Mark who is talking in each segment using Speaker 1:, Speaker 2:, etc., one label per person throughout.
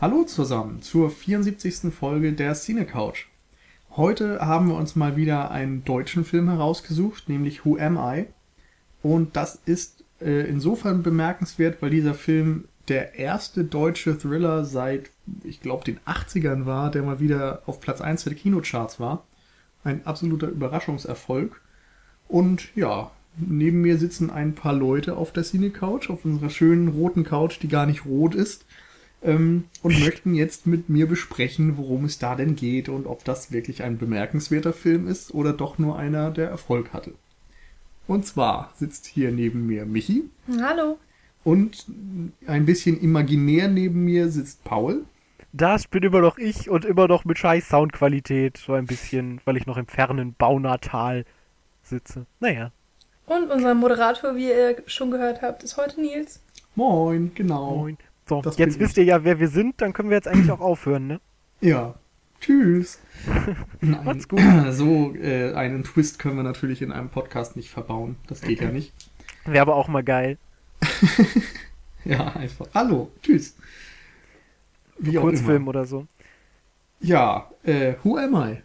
Speaker 1: Hallo zusammen zur 74. Folge der Cine Couch. Heute haben wir uns mal wieder einen deutschen Film herausgesucht, nämlich Who Am I? Und das ist äh, insofern bemerkenswert, weil dieser Film der erste deutsche Thriller seit, ich glaube, den 80ern war, der mal wieder auf Platz 1 der Kinocharts war. Ein absoluter Überraschungserfolg. Und ja, neben mir sitzen ein paar Leute auf der Cine Couch, auf unserer schönen roten Couch, die gar nicht rot ist ähm, und möchten jetzt mit mir besprechen, worum es da denn geht und ob das wirklich ein bemerkenswerter Film ist oder doch nur einer, der Erfolg hatte. Und zwar sitzt hier neben mir Michi.
Speaker 2: Hallo.
Speaker 1: Und ein bisschen imaginär neben mir sitzt Paul.
Speaker 3: Das bin immer noch ich und immer noch mit scheiß Soundqualität, so ein bisschen, weil ich noch im fernen Baunatal sitze. Naja.
Speaker 2: Und unser Moderator, wie ihr schon gehört habt, ist heute Nils.
Speaker 1: Moin, genau. Moin.
Speaker 3: So, das jetzt wisst ihr ja, wer wir sind, dann können wir jetzt eigentlich auch aufhören, ne?
Speaker 1: Ja. Tschüss.
Speaker 3: Nein, Macht's gut.
Speaker 1: So äh, einen Twist können wir natürlich in einem Podcast nicht verbauen. Das geht ja nicht.
Speaker 3: Wäre aber auch mal geil.
Speaker 1: ja, einfach. Hallo, tschüss.
Speaker 3: Wie Kurzfilm oder so.
Speaker 1: Ja, äh, Who am I?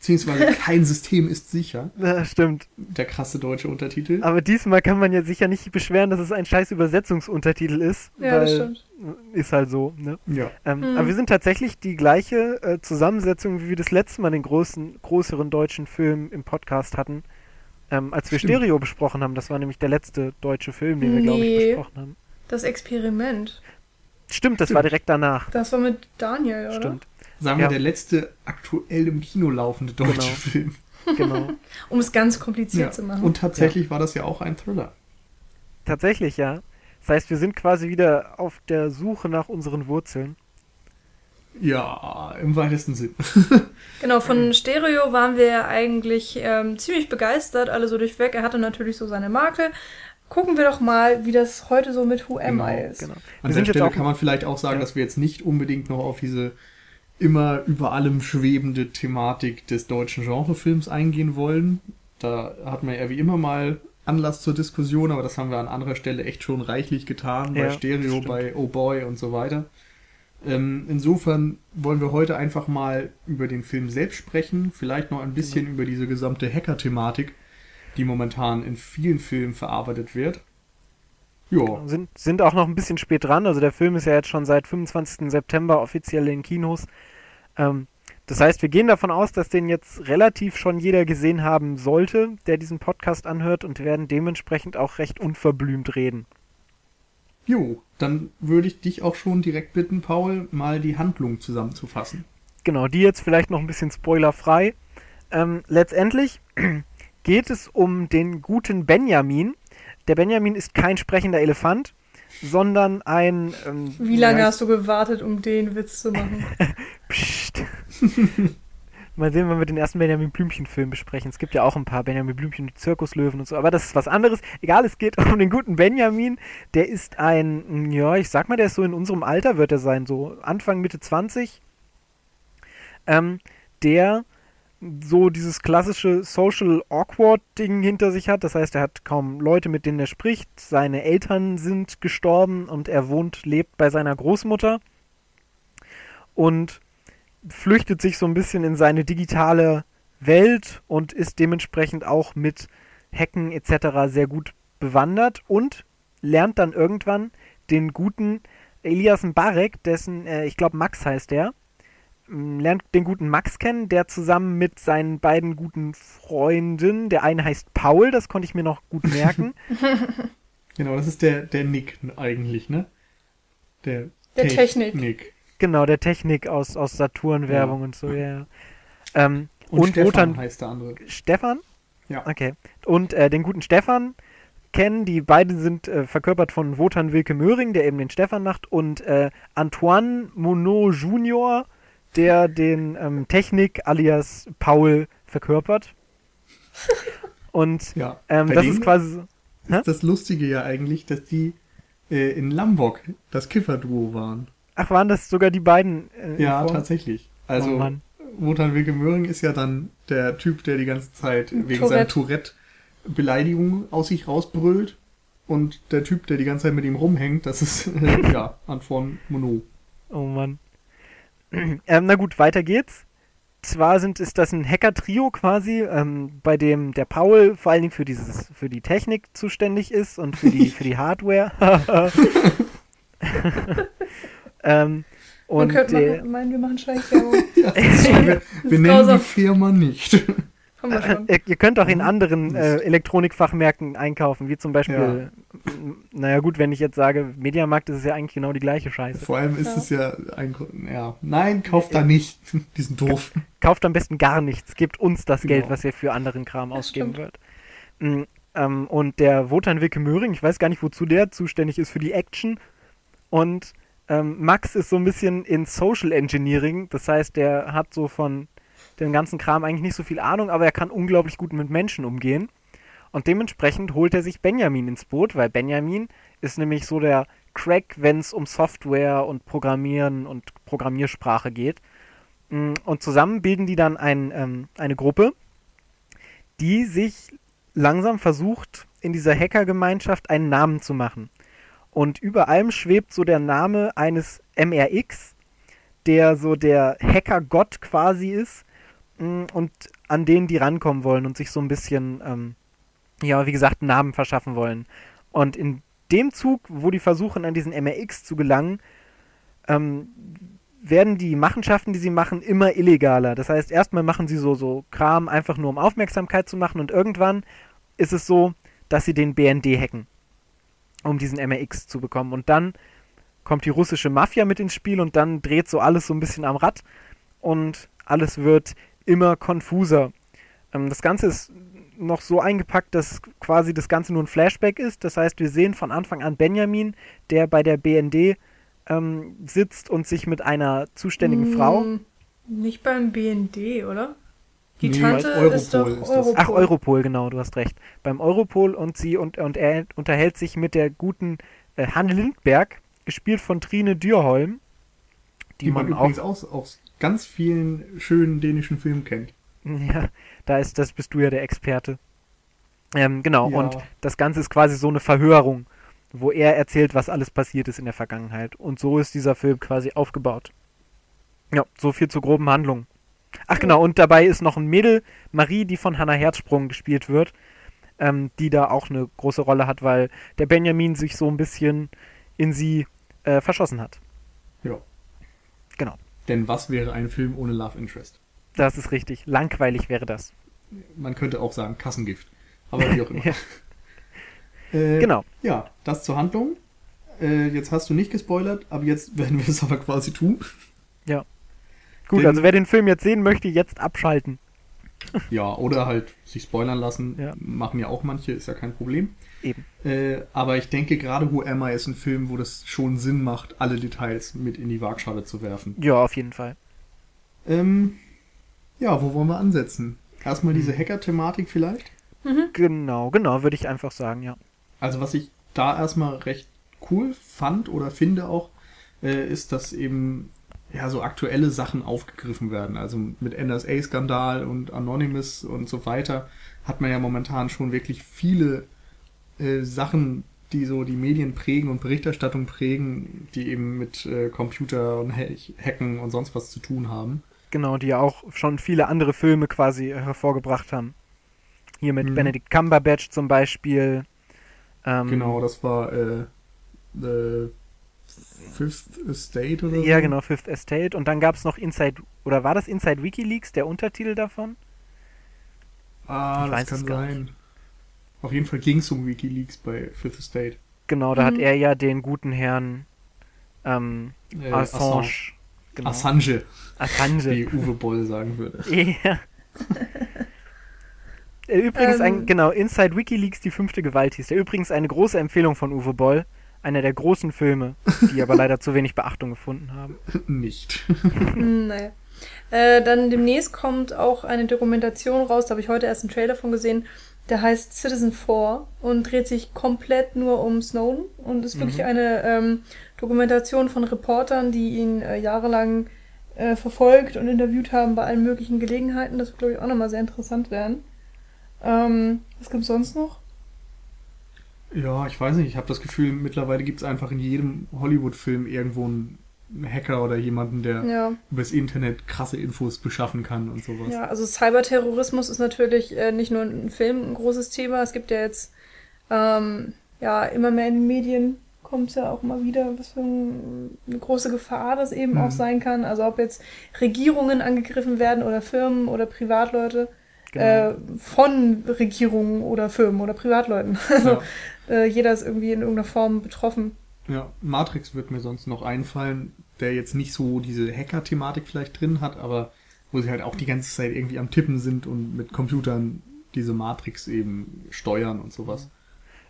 Speaker 1: Beziehungsweise kein System ist sicher.
Speaker 3: Ja, stimmt.
Speaker 1: Der krasse deutsche Untertitel.
Speaker 3: Aber diesmal kann man ja sicher nicht beschweren, dass es ein scheiß Übersetzungsuntertitel ist.
Speaker 2: Ja, das stimmt.
Speaker 3: Ist halt so, ne?
Speaker 1: Ja.
Speaker 3: Ähm, mhm. Aber wir sind tatsächlich die gleiche äh, Zusammensetzung, wie wir das letzte Mal den großen, größeren deutschen Film im Podcast hatten. Ähm, als wir stimmt. Stereo besprochen haben. Das war nämlich der letzte deutsche Film, den wir, glaube ich, besprochen haben.
Speaker 2: Das Experiment.
Speaker 3: Stimmt, das stimmt. war direkt danach.
Speaker 2: Das war mit Daniel, oder?
Speaker 3: Stimmt
Speaker 1: sagen wir, ja. der letzte aktuell im Kino laufende deutsche genau. Film.
Speaker 3: Genau.
Speaker 2: um es ganz kompliziert
Speaker 1: ja.
Speaker 2: zu machen.
Speaker 1: Und tatsächlich ja. war das ja auch ein Thriller.
Speaker 3: Tatsächlich, ja. Das heißt, wir sind quasi wieder auf der Suche nach unseren Wurzeln.
Speaker 1: Ja, im weitesten Sinn.
Speaker 2: genau, von Stereo waren wir eigentlich ähm, ziemlich begeistert, alle so durchweg. Er hatte natürlich so seine Makel. Gucken wir doch mal, wie das heute so mit Who Am genau, I ist. Genau.
Speaker 1: An der Stelle kann man vielleicht auch sagen, ja. dass wir jetzt nicht unbedingt noch auf diese immer über allem schwebende Thematik des deutschen Genrefilms eingehen wollen. Da hat man ja wie immer mal Anlass zur Diskussion, aber das haben wir an anderer Stelle echt schon reichlich getan, ja, bei Stereo, bei Oh Boy und so weiter. Ähm, insofern wollen wir heute einfach mal über den Film selbst sprechen, vielleicht noch ein bisschen genau. über diese gesamte Hacker-Thematik, die momentan in vielen Filmen verarbeitet wird.
Speaker 3: Ja. Sind, sind auch noch ein bisschen spät dran, also der Film ist ja jetzt schon seit 25. September offiziell in Kinos. Ähm, das heißt, wir gehen davon aus, dass den jetzt relativ schon jeder gesehen haben sollte, der diesen Podcast anhört und werden dementsprechend auch recht unverblümt reden.
Speaker 1: Jo, dann würde ich dich auch schon direkt bitten, Paul, mal die Handlung zusammenzufassen.
Speaker 3: Genau, die jetzt vielleicht noch ein bisschen spoilerfrei. Ähm, letztendlich geht es um den guten Benjamin. Der Benjamin ist kein sprechender Elefant, sondern ein.
Speaker 2: Ähm, Wie lange hast du gewartet, um den Witz zu machen?
Speaker 3: Psst. Mal sehen, wenn wir den ersten Benjamin Blümchen-Film besprechen. Es gibt ja auch ein paar Benjamin Blümchen, Zirkuslöwen und so, aber das ist was anderes. Egal, es geht um den guten Benjamin. Der ist ein, ja, ich sag mal, der ist so in unserem Alter, wird er sein, so Anfang, Mitte 20. Ähm, der so dieses klassische Social Awkward Ding hinter sich hat. Das heißt, er hat kaum Leute, mit denen er spricht. Seine Eltern sind gestorben und er wohnt, lebt bei seiner Großmutter und flüchtet sich so ein bisschen in seine digitale Welt und ist dementsprechend auch mit Hacken etc. sehr gut bewandert und lernt dann irgendwann den guten Elias Barek, dessen, äh, ich glaube Max heißt der, lernt den guten Max kennen, der zusammen mit seinen beiden guten Freunden, der eine heißt Paul, das konnte ich mir noch gut merken.
Speaker 1: genau, das ist der, der Nick eigentlich, ne?
Speaker 2: Der, der Technik. Technik.
Speaker 3: Genau, der Technik aus, aus Saturn-Werbung ja. und so, ja.
Speaker 1: Ähm, und, und Stefan Wotan, heißt der andere.
Speaker 3: Stefan?
Speaker 1: Ja.
Speaker 3: Okay. Und äh, den guten Stefan kennen, die beiden sind äh, verkörpert von Wotan Wilke Möhring, der eben den Stefan macht, und äh, Antoine Monod Junior, der den ähm, Technik alias Paul verkörpert. Und
Speaker 1: ja,
Speaker 3: ähm, das ist quasi so.
Speaker 1: Ist das Lustige ja eigentlich, dass die äh, in Lombok das Kifferduo waren.
Speaker 3: Ach, waren das sogar die beiden?
Speaker 1: Äh, ja, tatsächlich. Also, oh, Wotan Wilke Möhring ist ja dann der Typ, der die ganze Zeit wegen Tourette. seiner Tourette-Beleidigung aus sich rausbrüllt. Und der Typ, der die ganze Zeit mit ihm rumhängt, das ist, äh, ja, Antoine Monod.
Speaker 3: Oh Mann. ähm, na gut, weiter geht's. Zwar sind, ist das ein Hacker-Trio quasi, ähm, bei dem der Paul vor allen Dingen für dieses, für die Technik zuständig ist und für die, für die Hardware. ähm,
Speaker 2: und Man könnte meinen, wir machen Schleichwerbung.
Speaker 1: ja, wir, wir nennen die Firma nicht.
Speaker 3: Äh, ihr könnt auch in mhm. anderen äh, Elektronikfachmärkten einkaufen, wie zum Beispiel, ja. naja gut, wenn ich jetzt sage, Mediamarkt ist es ja eigentlich genau die gleiche Scheiße.
Speaker 1: Vor allem ist ja. es ja ein, ja, nein, kauft da nicht, diesen doof.
Speaker 3: Kauft am besten gar nichts, gebt uns das genau. Geld, was ihr für anderen Kram das ausgeben wird. Mhm, ähm, und der Wotan Wilke Möhring, ich weiß gar nicht, wozu der zuständig ist für die Action und ähm, Max ist so ein bisschen in Social Engineering, das heißt, der hat so von den ganzen Kram eigentlich nicht so viel Ahnung, aber er kann unglaublich gut mit Menschen umgehen. Und dementsprechend holt er sich Benjamin ins Boot, weil Benjamin ist nämlich so der Crack, wenn es um Software und Programmieren und Programmiersprache geht. Mm, und zusammen bilden die dann ein, ähm, eine Gruppe, die sich langsam versucht, in dieser Hackergemeinschaft einen Namen zu machen. Und über allem schwebt so der Name eines MRX, der so der Hackergott quasi ist, und an denen die rankommen wollen und sich so ein bisschen, ähm, ja, wie gesagt, Namen verschaffen wollen. Und in dem Zug, wo die versuchen, an diesen MRX zu gelangen, ähm, werden die Machenschaften, die sie machen, immer illegaler. Das heißt, erstmal machen sie so, so Kram einfach nur, um Aufmerksamkeit zu machen und irgendwann ist es so, dass sie den BND hacken, um diesen MRX zu bekommen. Und dann kommt die russische Mafia mit ins Spiel und dann dreht so alles so ein bisschen am Rad und alles wird immer konfuser. Ähm, das Ganze ist noch so eingepackt, dass quasi das Ganze nur ein Flashback ist. Das heißt, wir sehen von Anfang an Benjamin, der bei der BND ähm, sitzt und sich mit einer zuständigen hm, Frau.
Speaker 2: Nicht beim BND, oder? Die
Speaker 3: nee, Tante ist doch ist Europol. Ach, Europol, genau, du hast recht. Beim Europol und sie und, und er unterhält sich mit der guten äh, Hanne Lindberg, gespielt von Trine Dürholm.
Speaker 1: Die, die man, man übrigens auch, auch ganz vielen schönen dänischen Filmen kennt.
Speaker 3: Ja, da ist, das bist du ja der Experte. Ähm, genau, ja. und das Ganze ist quasi so eine Verhörung, wo er erzählt, was alles passiert ist in der Vergangenheit. Und so ist dieser Film quasi aufgebaut. Ja, so viel zur groben Handlung. Ach genau, und dabei ist noch ein Mädel, Marie, die von Hannah Herzsprung gespielt wird, ähm, die da auch eine große Rolle hat, weil der Benjamin sich so ein bisschen in sie äh, verschossen hat.
Speaker 1: Ja.
Speaker 3: Genau.
Speaker 1: Denn was wäre ein Film ohne Love Interest?
Speaker 3: Das ist richtig. Langweilig wäre das.
Speaker 1: Man könnte auch sagen Kassengift. Aber wie auch immer.
Speaker 3: ja. äh, genau.
Speaker 1: Ja, das zur Handlung. Äh, jetzt hast du nicht gespoilert, aber jetzt werden wir es aber quasi tun.
Speaker 3: Ja. Gut, Denn, also wer den Film jetzt sehen möchte, jetzt abschalten.
Speaker 1: ja, oder halt sich spoilern lassen. Ja. Machen ja auch manche, ist ja kein Problem.
Speaker 3: Eben.
Speaker 1: Äh, aber ich denke, gerade Who Am I ist ein Film, wo das schon Sinn macht, alle Details mit in die Waagschale zu werfen.
Speaker 3: Ja, auf jeden Fall.
Speaker 1: Ähm, ja, wo wollen wir ansetzen? Erstmal diese hm. Hacker-Thematik vielleicht?
Speaker 3: Mhm. Genau, genau, würde ich einfach sagen, ja.
Speaker 1: Also was ich da erstmal recht cool fand oder finde auch, äh, ist, dass eben ja so aktuelle Sachen aufgegriffen werden. Also mit NSA-Skandal und Anonymous und so weiter hat man ja momentan schon wirklich viele äh, Sachen, die so die Medien prägen und Berichterstattung prägen, die eben mit äh, Computer und Hacken und sonst was zu tun haben.
Speaker 3: Genau, die ja auch schon viele andere Filme quasi hervorgebracht haben. Hier mit mhm. Benedict Cumberbatch zum Beispiel.
Speaker 1: Ähm, genau, das war äh, The Fifth Estate oder
Speaker 3: so? Ja, genau, Fifth Estate. Und dann gab es noch Inside, oder war das Inside Wikileaks, der Untertitel davon?
Speaker 1: Ah, ich das kann sein. Nicht. Auf jeden Fall ging es um Wikileaks bei Fifth Estate.
Speaker 3: Genau, da mhm. hat er ja den guten Herrn ähm, äh, Assange. Assange.
Speaker 1: Genau. Assange.
Speaker 3: Assange.
Speaker 1: Wie Uwe Boll sagen würde.
Speaker 3: Ja. Übrigens, ähm, ein, genau, Inside Wikileaks, die fünfte Gewalt hieß. Der übrigens eine große Empfehlung von Uwe Boll. Einer der großen Filme, die aber leider zu wenig Beachtung gefunden haben.
Speaker 1: Nicht.
Speaker 2: Hm, naja. Äh, dann demnächst kommt auch eine Dokumentation raus, da habe ich heute erst einen Trailer von gesehen, der heißt Citizen 4 und dreht sich komplett nur um Snowden und ist mhm. wirklich eine ähm, Dokumentation von Reportern, die ihn äh, jahrelang äh, verfolgt und interviewt haben bei allen möglichen Gelegenheiten. Das wird, glaube ich, auch nochmal sehr interessant werden. Ähm, was gibt's sonst noch?
Speaker 1: Ja, ich weiß nicht. Ich habe das Gefühl, mittlerweile gibt es einfach in jedem Hollywood-Film irgendwo einen Hacker oder jemanden, der
Speaker 2: Ja.
Speaker 1: übers Internet krasse Infos beschaffen kann und sowas.
Speaker 2: Ja, also Cyberterrorismus ist natürlich äh, nicht nur ein Film ein großes Thema. Es gibt ja jetzt ähm, ja immer mehr in den Medien kommt es ja auch immer wieder, was für ein, eine große Gefahr das eben
Speaker 1: Mhm.
Speaker 2: auch sein kann. Also ob jetzt Regierungen angegriffen werden oder Firmen oder Privatleute
Speaker 3: Genau.
Speaker 2: äh, von Regierungen oder Firmen oder Privatleuten. Also
Speaker 1: Ja.
Speaker 2: äh, jeder ist irgendwie in irgendeiner Form betroffen.
Speaker 1: Ja, Matrix wird mir sonst noch einfallen, der jetzt nicht so diese Hacker-Thematik vielleicht drin hat, aber wo sie halt auch die ganze Zeit irgendwie am Tippen sind und mit Computern diese Matrix eben steuern und sowas.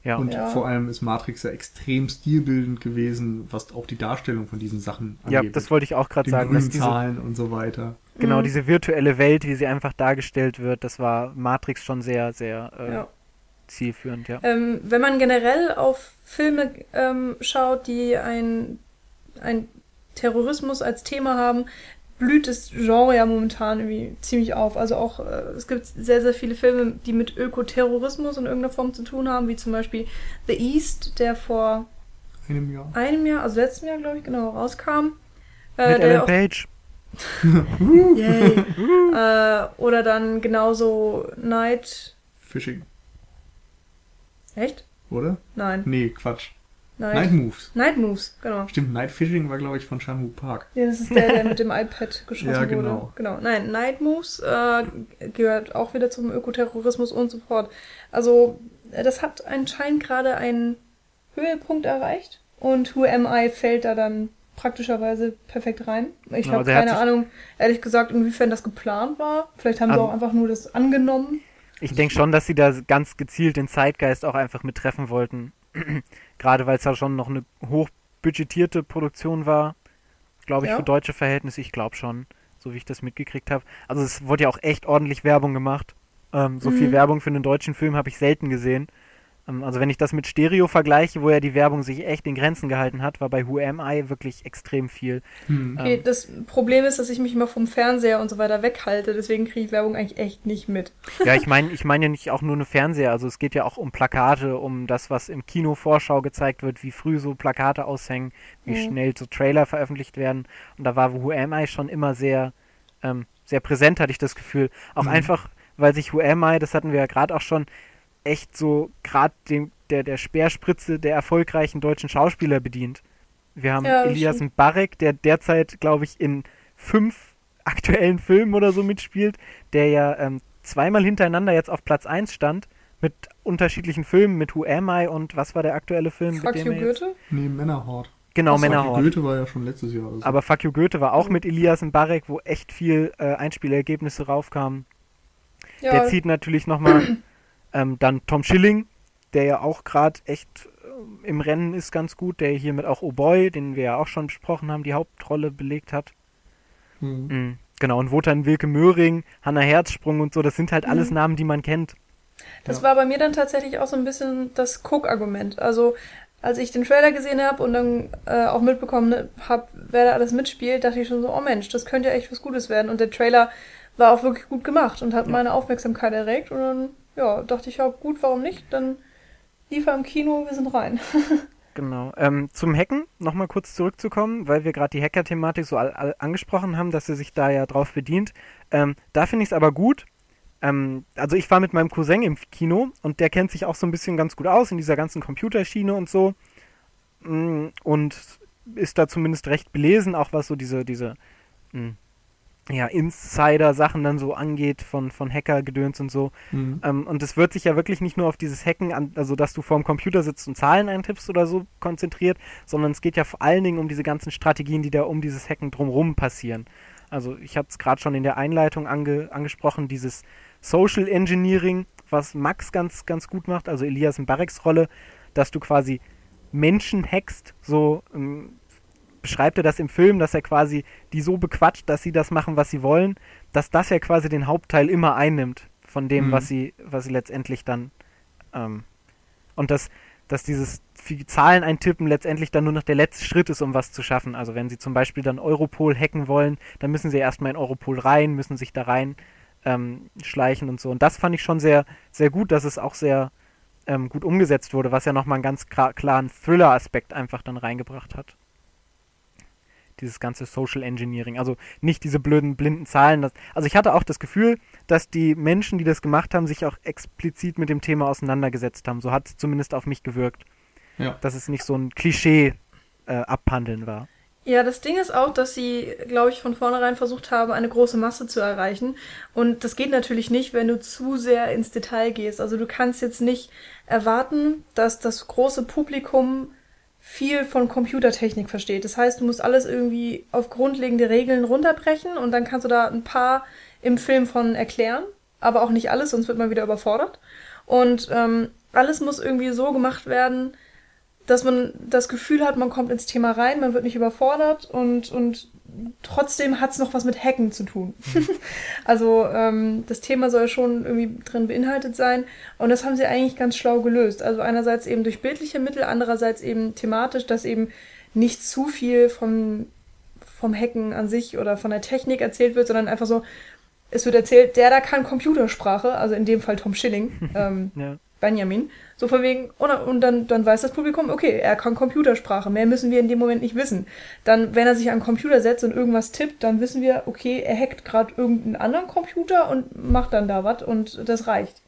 Speaker 3: ja.
Speaker 1: Und
Speaker 2: Ja.
Speaker 1: vor allem ist Matrix ja extrem stilbildend gewesen, was auch die Darstellung von diesen Sachen
Speaker 3: ja,
Speaker 1: angeht.
Speaker 3: das wollte ich auch gerade sagen. Dass
Speaker 1: grünen
Speaker 3: diese,
Speaker 1: Zahlen und so weiter.
Speaker 3: genau,
Speaker 2: Mhm.
Speaker 3: diese virtuelle Welt, wie sie einfach dargestellt wird, das war Matrix schon sehr, sehr äh,
Speaker 2: Ja.
Speaker 3: Zielführend, ja.
Speaker 2: Ähm, wenn man generell auf Filme ähm, schaut, die ein, ein Terrorismus als Thema haben, blüht das Genre ja momentan irgendwie ziemlich auf. Also auch, äh, es gibt sehr, sehr viele Filme, die mit Ökoterrorismus in irgendeiner Form zu tun haben, wie zum Beispiel The East, der vor
Speaker 1: Einem Jahr.
Speaker 2: einem Jahr, also letztem Jahr, glaube ich, genau, rauskam. Äh,
Speaker 3: Mit
Speaker 2: der
Speaker 3: Ellen
Speaker 2: auch,
Speaker 3: Page.
Speaker 2: Yay. äh, oder dann genauso Night.
Speaker 1: Fishing,
Speaker 2: Echt?
Speaker 1: oder?
Speaker 2: Nein.
Speaker 1: Nee, Quatsch.
Speaker 2: Night.
Speaker 1: Night Moves.
Speaker 2: Night Moves, genau.
Speaker 1: Stimmt, Night Fishing war, glaube ich, von Shamu Park.
Speaker 2: Ja, das ist der, der mit dem iPad geschossen
Speaker 1: Ja, genau.
Speaker 2: wurde. Genau. Nein, Night Moves äh, gehört auch wieder zum Ökoterrorismus und so fort. Also, äh, das hat anscheinend gerade einen Höhepunkt erreicht und Who Am I fällt da dann praktischerweise perfekt rein. Ich habe keine Ahnung, ehrlich gesagt, inwiefern das geplant war. Vielleicht haben sie auch einfach nur das angenommen.
Speaker 3: Ich denke schon, dass sie da ganz gezielt den Zeitgeist auch einfach mit treffen wollten. Gerade weil es ja schon noch eine hochbudgetierte Produktion war. Glaube ich,
Speaker 2: Ja.
Speaker 3: für deutsche Verhältnisse. Ich glaube schon, so wie ich das mitgekriegt habe. Also es wurde ja auch echt ordentlich Werbung gemacht. Ähm, so viel
Speaker 2: Mhm.
Speaker 3: Werbung für einen deutschen Film habe ich selten gesehen. Ähm, also wenn ich das mit Stereo vergleiche, wo ja die Werbung sich echt in Grenzen gehalten hat, war bei Who Am I wirklich extrem viel.
Speaker 1: Hm.
Speaker 2: Okay,
Speaker 3: Ähm.
Speaker 2: das Problem ist, dass ich mich immer vom Fernseher und so weiter weghalte, deswegen kriege ich Werbung eigentlich echt nicht mit.
Speaker 3: Ja, ich meine ich meine ja nicht auch nur eine Fernseher, also es geht ja auch um Plakate, um das, was im Kino Vorschau gezeigt wird, wie früh so Plakate aushängen, wie
Speaker 2: Mhm.
Speaker 3: schnell so Trailer veröffentlicht werden. Und da war Who Am I schon immer sehr, ähm, sehr präsent, hatte ich das Gefühl. Auch
Speaker 1: Mhm.
Speaker 3: einfach, weil sich Who Am I, das hatten wir ja gerade auch schon, echt so gerade dem der, der Speerspritze der erfolgreichen deutschen Schauspieler bedient. Wir haben
Speaker 2: Ja,
Speaker 3: Elias. Mbarek, der derzeit, glaube ich, in fünf aktuellen Filmen oder so mitspielt, der ja ähm, zweimal hintereinander jetzt auf Platz 1 stand, mit unterschiedlichen Filmen, mit Who Am I und was war der aktuelle Film? mit
Speaker 2: Fuck
Speaker 3: dem
Speaker 2: you,
Speaker 3: er jetzt-
Speaker 2: Goethe?
Speaker 1: Nee, Männerhort.
Speaker 3: Genau,
Speaker 1: Fuck you,
Speaker 3: Männerhort.
Speaker 1: Goethe war ja schon letztes Jahr. Also.
Speaker 3: Aber Fuck You Goethe war auch mit Elias Mbarek, wo echt viel äh, Einspielergebnisse raufkamen.
Speaker 2: Ja,
Speaker 3: Der zieht natürlich nochmal ähm, dann Tom Schilling, der ja auch gerade echt ähm, im Rennen ist ganz gut, der hiermit auch Oh Boy, den wir ja auch schon besprochen haben, die Hauptrolle belegt hat.
Speaker 1: Hm.
Speaker 3: Mhm. Genau, und Wotan Wilke Möhring, Hanna Herzsprung und so, das sind halt alles
Speaker 2: Mhm.
Speaker 3: Namen, die man kennt.
Speaker 2: Das
Speaker 1: Ja.
Speaker 2: war bei mir dann tatsächlich auch so ein bisschen das Cook-Argument. Also, als ich den Trailer gesehen habe und dann äh, auch mitbekommen habe, wer da alles mitspielt, dachte ich schon so, oh Mensch, das könnte ja echt was Gutes werden. Und der Trailer war auch wirklich gut gemacht und hat
Speaker 3: Ja.
Speaker 2: meine Aufmerksamkeit erregt. Und dann, ja, dachte ich, ja, gut, warum nicht? Dann lief er im Kino, wir sind rein.
Speaker 3: Genau. Ähm, zum Hacken nochmal kurz zurückzukommen, weil wir gerade die Hacker-Thematik so all, all angesprochen haben, dass er sich da ja drauf bedient. Ähm, da finde ich es aber gut. Ähm, also ich war mit meinem Cousin im Kino und der kennt sich auch so ein bisschen ganz gut aus in dieser ganzen Computerschiene und so. Mm, Und ist da zumindest recht belesen, auch was so diese, diese mm, ja, Insider-Sachen dann so angeht von, von Hacker-Gedöns und so.
Speaker 1: Hm.
Speaker 3: Ähm, und es wird sich ja wirklich nicht nur auf dieses Hacken, an, also dass du vorm Computer sitzt und Zahlen eintippst oder so konzentriert, sondern es geht ja vor allen Dingen um diese ganzen Strategien, die da um dieses Hacken drumherum passieren. Also ich habe es gerade schon in der Einleitung ange, angesprochen, dieses Social Engineering, was Max ganz, ganz gut macht, also Elias Mbareks Rolle, dass du quasi Menschen hackst, so ähm, beschreibt er das im Film, dass er quasi die so bequatscht, dass sie das machen, was sie wollen, dass das ja quasi den Hauptteil immer einnimmt von dem,
Speaker 1: Mhm.
Speaker 3: was sie, was sie letztendlich dann ähm, und dass, dass dieses Zahlen eintippen letztendlich dann nur noch der letzte Schritt ist, um was zu schaffen. Also wenn sie zum Beispiel dann Europol hacken wollen, dann müssen sie erstmal in Europol rein, müssen sich da rein ähm, schleichen und so. Und das fand ich schon sehr, sehr gut, dass es auch sehr ähm, gut umgesetzt wurde, was ja nochmal einen ganz klar, klaren Thriller-Aspekt einfach dann reingebracht hat. Dieses ganze Social Engineering. Also nicht diese blöden, blinden Zahlen. Das, also ich hatte auch das Gefühl, dass die Menschen, die das gemacht haben, sich auch explizit mit dem Thema auseinandergesetzt haben. So hat es zumindest auf mich gewirkt.
Speaker 1: Ja.
Speaker 3: Dass es nicht so ein Klischee äh, abhandeln war.
Speaker 2: Ja, das Ding ist auch, dass sie, glaube ich, von vornherein versucht haben, eine große Masse zu erreichen. Und das geht natürlich nicht, wenn du zu sehr ins Detail gehst. Also du kannst jetzt nicht erwarten, dass das große Publikum viel von Computertechnik versteht. Das heißt, du musst alles irgendwie auf grundlegende Regeln runterbrechen und dann kannst du da ein paar im Film von erklären, aber auch nicht alles, sonst wird man wieder überfordert. Und ähm, alles muss irgendwie so gemacht werden, dass man das Gefühl hat, man kommt ins Thema rein, man wird nicht überfordert und, und trotzdem hat es noch was mit Hacken zu tun. also ähm, das Thema soll schon irgendwie drin beinhaltet sein und das haben sie eigentlich ganz schlau gelöst. Also einerseits eben durch bildliche Mittel, andererseits eben thematisch, dass eben nicht zu viel vom, vom Hacken an sich oder von der Technik erzählt wird, sondern einfach so, es wird erzählt, der da kann Computersprache, also in dem Fall Tom Schilling, ähm,
Speaker 3: Ja.
Speaker 2: Benjamin. So von wegen, und, dann, dann weiß das Publikum, okay, er kann Computersprache, mehr müssen wir in dem Moment nicht wissen. Dann, wenn er sich an den Computer setzt und irgendwas tippt, dann wissen wir, okay, er hackt gerade irgendeinen anderen Computer und macht dann da was und das reicht.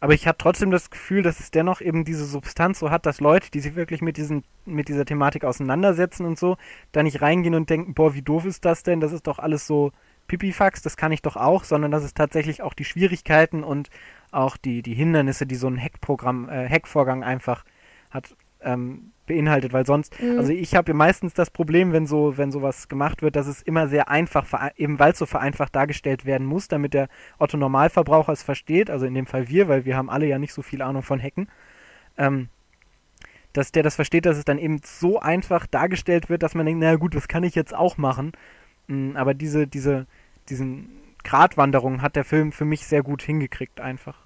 Speaker 3: Aber ich habe trotzdem das Gefühl, dass es dennoch eben diese Substanz so hat, dass Leute, die sich wirklich mit, diesen, mit dieser Thematik auseinandersetzen und so, da nicht reingehen und denken, boah, wie doof ist das denn? Das ist doch alles so Pipifax, das kann ich doch auch, sondern dass es tatsächlich auch die Schwierigkeiten und auch die, die Hindernisse, die so ein Hackprogramm, äh, Hackvorgang einfach hat, ähm, beinhaltet, weil sonst,
Speaker 2: Mhm.
Speaker 3: also ich habe ja meistens das Problem, wenn so, wenn sowas gemacht wird, dass es immer sehr einfach, eben weil es so vereinfacht dargestellt werden muss, damit der Otto Normalverbraucher es versteht, also in dem Fall wir, weil wir haben alle ja nicht so viel Ahnung von Hacken, ähm, dass der das versteht, dass es dann eben so einfach dargestellt wird, dass man denkt, na gut, das kann ich jetzt auch machen. Mm, Aber diese, diese, diesen Gratwanderung hat der Film für mich sehr gut hingekriegt einfach.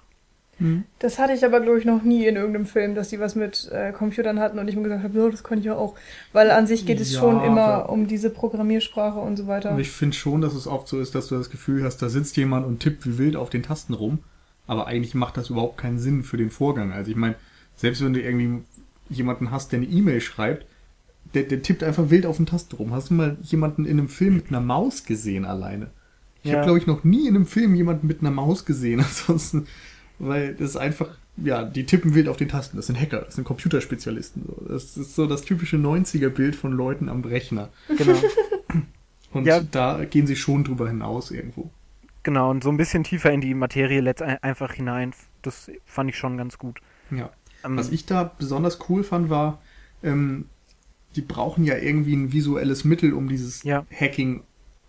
Speaker 2: Das hatte ich aber, glaube ich, noch nie in irgendeinem Film, dass die was mit äh, Computern hatten und ich mir gesagt habe, ja, das kann ich ja auch. Weil an sich geht es
Speaker 1: Ja,
Speaker 2: schon immer um diese Programmiersprache und so weiter.
Speaker 1: Aber ich finde schon, dass es oft so ist, dass du das Gefühl hast, da sitzt jemand und tippt wie wild auf den Tasten rum. Aber eigentlich macht das überhaupt keinen Sinn für den Vorgang. Also ich meine, selbst wenn du irgendwie jemanden hast, der eine E-Mail schreibt, der, der tippt einfach wild auf den Tasten rum. Hast du mal jemanden in einem Film mit einer Maus gesehen alleine? Ich
Speaker 3: Ja.
Speaker 1: habe, glaube ich, noch nie in einem Film jemanden mit einer Maus gesehen. Ansonsten, weil das ist einfach, ja, die tippen wild auf den Tasten. Das sind Hacker, das sind Computerspezialisten. So. Das ist so das typische 90er-Bild von Leuten am Rechner.
Speaker 3: Genau.
Speaker 1: Und
Speaker 3: Ja.
Speaker 1: da gehen sie schon drüber hinaus irgendwo.
Speaker 3: genau, und so ein bisschen tiefer in die Materie letzt einfach hinein. Das fand ich schon ganz gut.
Speaker 1: Ja.
Speaker 3: Ähm,
Speaker 1: Was ich da besonders cool fand, war, ähm, die brauchen ja irgendwie ein visuelles Mittel, um dieses
Speaker 3: Ja.
Speaker 1: Hacking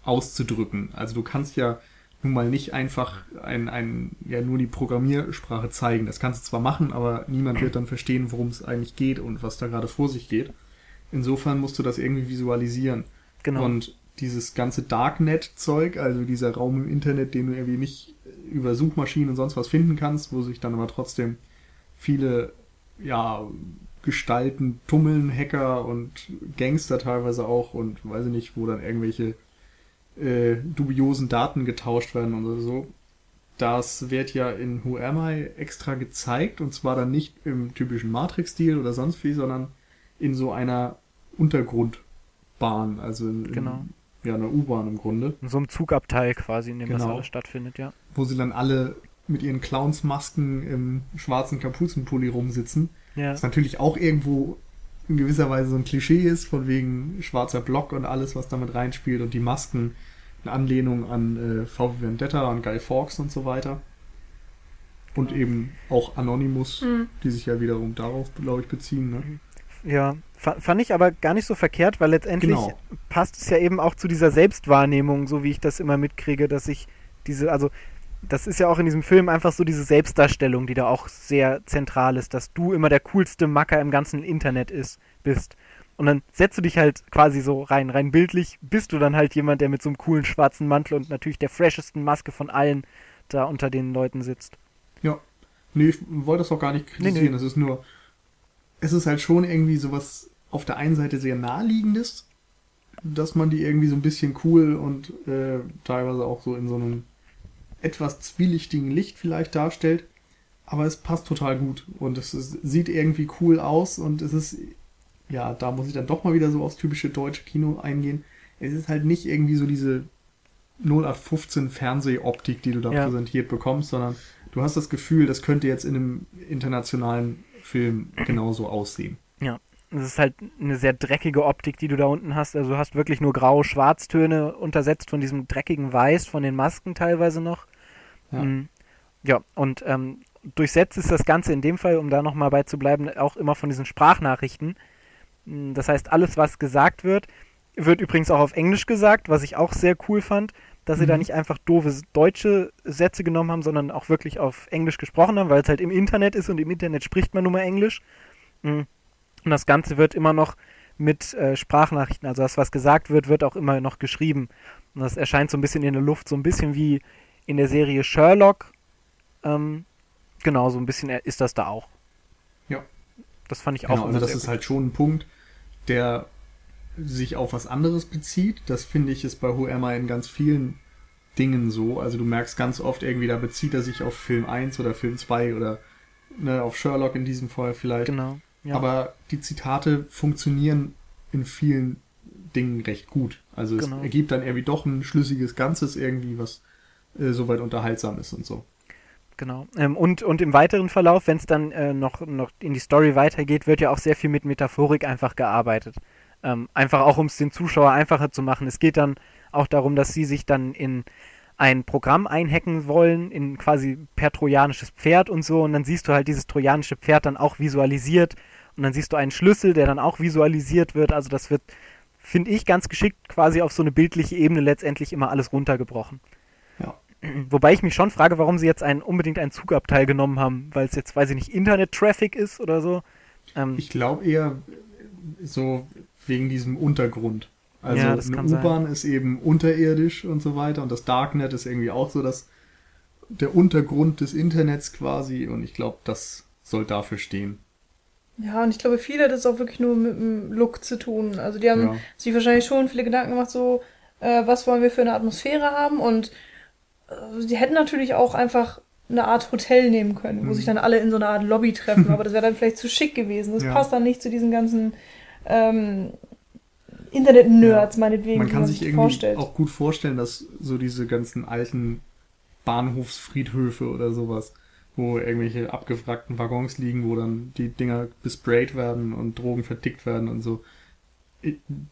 Speaker 1: auszudrücken. Also du kannst ja nun mal nicht einfach ein, ein, ja, nur die Programmiersprache zeigen. Das kannst du zwar machen, aber niemand wird dann verstehen, worum es eigentlich geht und was da gerade vor sich geht. Insofern musst du das irgendwie visualisieren.
Speaker 3: genau.
Speaker 1: Und dieses ganze Darknet-Zeug, also dieser Raum im Internet, den du irgendwie nicht über Suchmaschinen und sonst was finden kannst, wo sich dann aber trotzdem viele, ja, Gestalten tummeln, Hacker und Gangster teilweise auch und weiß ich nicht, wo dann irgendwelche äh, dubiosen Daten getauscht werden oder so. Das wird ja in Who Am I extra gezeigt und zwar dann nicht im typischen Matrix-Stil oder sonst wie, sondern in so einer Untergrundbahn, also in,
Speaker 3: Genau.
Speaker 1: in ja, einer U-Bahn im Grunde,
Speaker 3: in so einem Zugabteil quasi, in dem das
Speaker 1: Genau.
Speaker 3: alles stattfindet, ja.
Speaker 1: wo sie dann alle mit ihren Clownsmasken im schwarzen Kapuzenpulli rumsitzen.
Speaker 3: Ja,
Speaker 1: Was natürlich auch irgendwo in gewisser Weise so ein Klischee ist, von wegen schwarzer Block und alles, was damit reinspielt und die Masken in Anlehnung an äh, VW Vendetta, an Guy Fawkes und so weiter. Und
Speaker 3: Genau.
Speaker 1: eben auch Anonymous,
Speaker 2: Hm.
Speaker 1: die sich ja wiederum darauf, glaube ich, beziehen. Ne?
Speaker 3: ja. Fa- Fand ich aber gar nicht so verkehrt, weil letztendlich
Speaker 1: Genau.
Speaker 3: passt es ja eben auch zu dieser Selbstwahrnehmung, so wie ich das immer mitkriege, dass ich diese, also das ist ja auch in diesem Film einfach so diese Selbstdarstellung, die da auch sehr zentral ist, dass du immer der coolste Macker im ganzen Internet ist, bist. Und dann setzt du dich halt quasi so rein, rein bildlich, bist du dann halt jemand, der mit so einem coolen schwarzen Mantel und natürlich der freshesten Maske von allen da unter den Leuten sitzt.
Speaker 1: Ja. Nee, ich wollte das auch gar nicht kritisieren.
Speaker 3: nee.
Speaker 1: Es ist nur, es ist halt schon irgendwie sowas auf der einen Seite sehr naheliegendes, dass man die irgendwie so ein bisschen cool und äh, teilweise auch so in so einem etwas zwielichtigen Licht vielleicht darstellt. Aber es passt total gut und es ist, sieht irgendwie cool aus und es ist, ja, da muss ich dann doch mal wieder so aufs typische deutsche Kino eingehen. es ist halt nicht irgendwie so diese 0815 Fernsehoptik, die du da
Speaker 3: Ja.
Speaker 1: präsentiert bekommst, sondern du hast das Gefühl, das könnte jetzt in einem internationalen Film genauso aussehen.
Speaker 3: Ja, es ist halt eine sehr dreckige Optik, die du da unten hast. Also du hast wirklich nur Grau-Schwarztöne untersetzt von diesem dreckigen Weiß, von den Masken teilweise noch.
Speaker 1: Ja.
Speaker 3: Mm, ja und ähm, durchsetzt ist das Ganze in dem Fall, um da nochmal bei zu bleiben, auch immer von diesen Sprachnachrichten. Mm, Das heißt, alles, was gesagt wird, wird übrigens auch auf Englisch gesagt, was ich auch sehr cool fand, dass sie da
Speaker 1: Mhm.
Speaker 3: nicht einfach doofe deutsche Sätze genommen haben, sondern auch wirklich auf Englisch gesprochen haben, weil es halt im Internet ist und im Internet spricht man nun mal Englisch. Mm. Und das Ganze wird immer noch mit äh, Sprachnachrichten, also das, was gesagt wird, wird auch immer noch geschrieben. Und das erscheint so ein bisschen in der Luft, so ein bisschen wie in der Serie Sherlock. Ähm, genau, so ein bisschen ist das da auch.
Speaker 1: Ja.
Speaker 3: Das fand ich auch.
Speaker 1: Genau, also das ist
Speaker 3: gut.
Speaker 1: halt schon ein Punkt, der sich auf was anderes bezieht. Das finde ich ist bei Who Am I in ganz vielen Dingen so. Also du merkst ganz oft irgendwie, da bezieht er sich auf Film 1 oder Film 2 oder ne, auf Sherlock in diesem Fall vielleicht.
Speaker 3: Genau. Ja.
Speaker 1: Aber die Zitate funktionieren in vielen Dingen recht gut. Also es
Speaker 3: Genau.
Speaker 1: ergibt dann irgendwie doch ein schlüssiges Ganzes irgendwie, was äh, soweit unterhaltsam ist und so.
Speaker 3: Genau. Ähm, und, und im weiteren Verlauf, wenn es dann äh, noch, noch in die Story weitergeht, wird ja auch sehr viel mit Metaphorik einfach gearbeitet. Ähm, einfach auch, um es den Zuschauer einfacher zu machen. Es geht dann auch darum, dass sie sich dann in ein Programm einhacken wollen, in quasi per trojanisches Pferd und so. Und dann siehst du halt dieses trojanische Pferd dann auch visualisiert. Und dann siehst du einen Schlüssel, der dann auch visualisiert wird. Also das wird, finde ich, ganz geschickt quasi auf so eine bildliche Ebene letztendlich immer alles runtergebrochen. Wobei ich mich schon frage, warum sie jetzt einen, unbedingt einen Zugabteil genommen haben, weil es jetzt, weiß ich nicht, Internet-Traffic ist oder so. Ähm,
Speaker 1: Ich glaube eher so wegen diesem Untergrund. Also
Speaker 3: Ja, das
Speaker 1: eine. U-Bahn ist eben unterirdisch und so weiter und das Darknet ist irgendwie auch so das der Untergrund des Internets quasi und ich glaube, das soll dafür stehen.
Speaker 2: Ja, und ich glaube, viele hat es auch wirklich nur mit dem Look zu tun. Also die haben
Speaker 1: Ja.
Speaker 2: sich wahrscheinlich schon viele Gedanken gemacht, so, äh, was wollen wir für eine Atmosphäre haben und äh, sie hätten natürlich auch einfach eine Art Hotel nehmen können, wo
Speaker 1: Mhm.
Speaker 2: sich dann alle in so einer Art Lobby treffen, aber das wäre dann vielleicht zu schick gewesen. Das
Speaker 1: Ja.
Speaker 2: passt dann nicht zu diesen ganzen ähm, Internet-Nerds, meinetwegen,
Speaker 1: Man kann sich irgendwie
Speaker 2: vorstellt.
Speaker 1: auch gut vorstellen, dass so diese ganzen alten Bahnhofsfriedhöfe oder sowas, wo irgendwelche abgewrackten Waggons liegen, wo dann die Dinger besprayt werden und Drogen vertickt werden und so.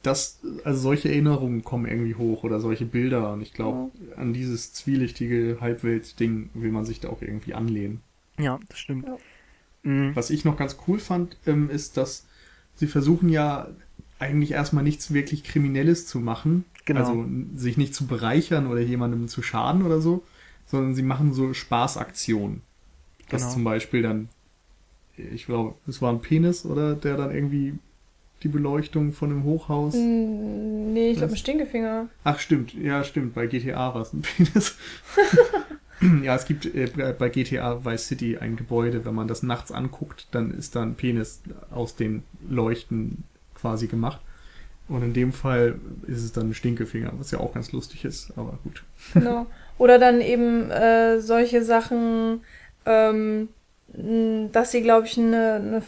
Speaker 1: Das, also solche Erinnerungen kommen irgendwie hoch oder solche Bilder und ich glaube, an dieses zwielichtige Halbwelt-Ding will man sich da auch irgendwie anlehnen.
Speaker 3: ja, das stimmt.
Speaker 2: Ja.
Speaker 3: Mhm.
Speaker 1: Was ich noch ganz cool fand, ähm, ist, dass sie versuchen ja eigentlich erstmal nichts wirklich Kriminelles zu machen.
Speaker 3: Genau.
Speaker 1: Also sich nicht zu bereichern oder jemandem zu schaden oder so, sondern sie machen so Spaßaktionen. Dass
Speaker 3: Genau.
Speaker 1: zum Beispiel dann, ich glaube, es war ein Penis, oder? Der dann irgendwie die Beleuchtung von einem Hochhaus.
Speaker 2: Mm, Nee, ich glaube, ein Stinkefinger.
Speaker 1: Ach, stimmt, ja, stimmt. Bei GTA war es ein Penis. ja, es gibt äh, bei GTA Vice City ein Gebäude, wenn man das nachts anguckt, dann ist da ein Penis aus den Leuchten quasi gemacht. Und in dem Fall ist es dann ein Stinkefinger, was ja auch ganz lustig ist, aber gut.
Speaker 2: Genau. Oder dann eben äh, solche Sachen, ähm, dass sie, glaube ich, eine, eine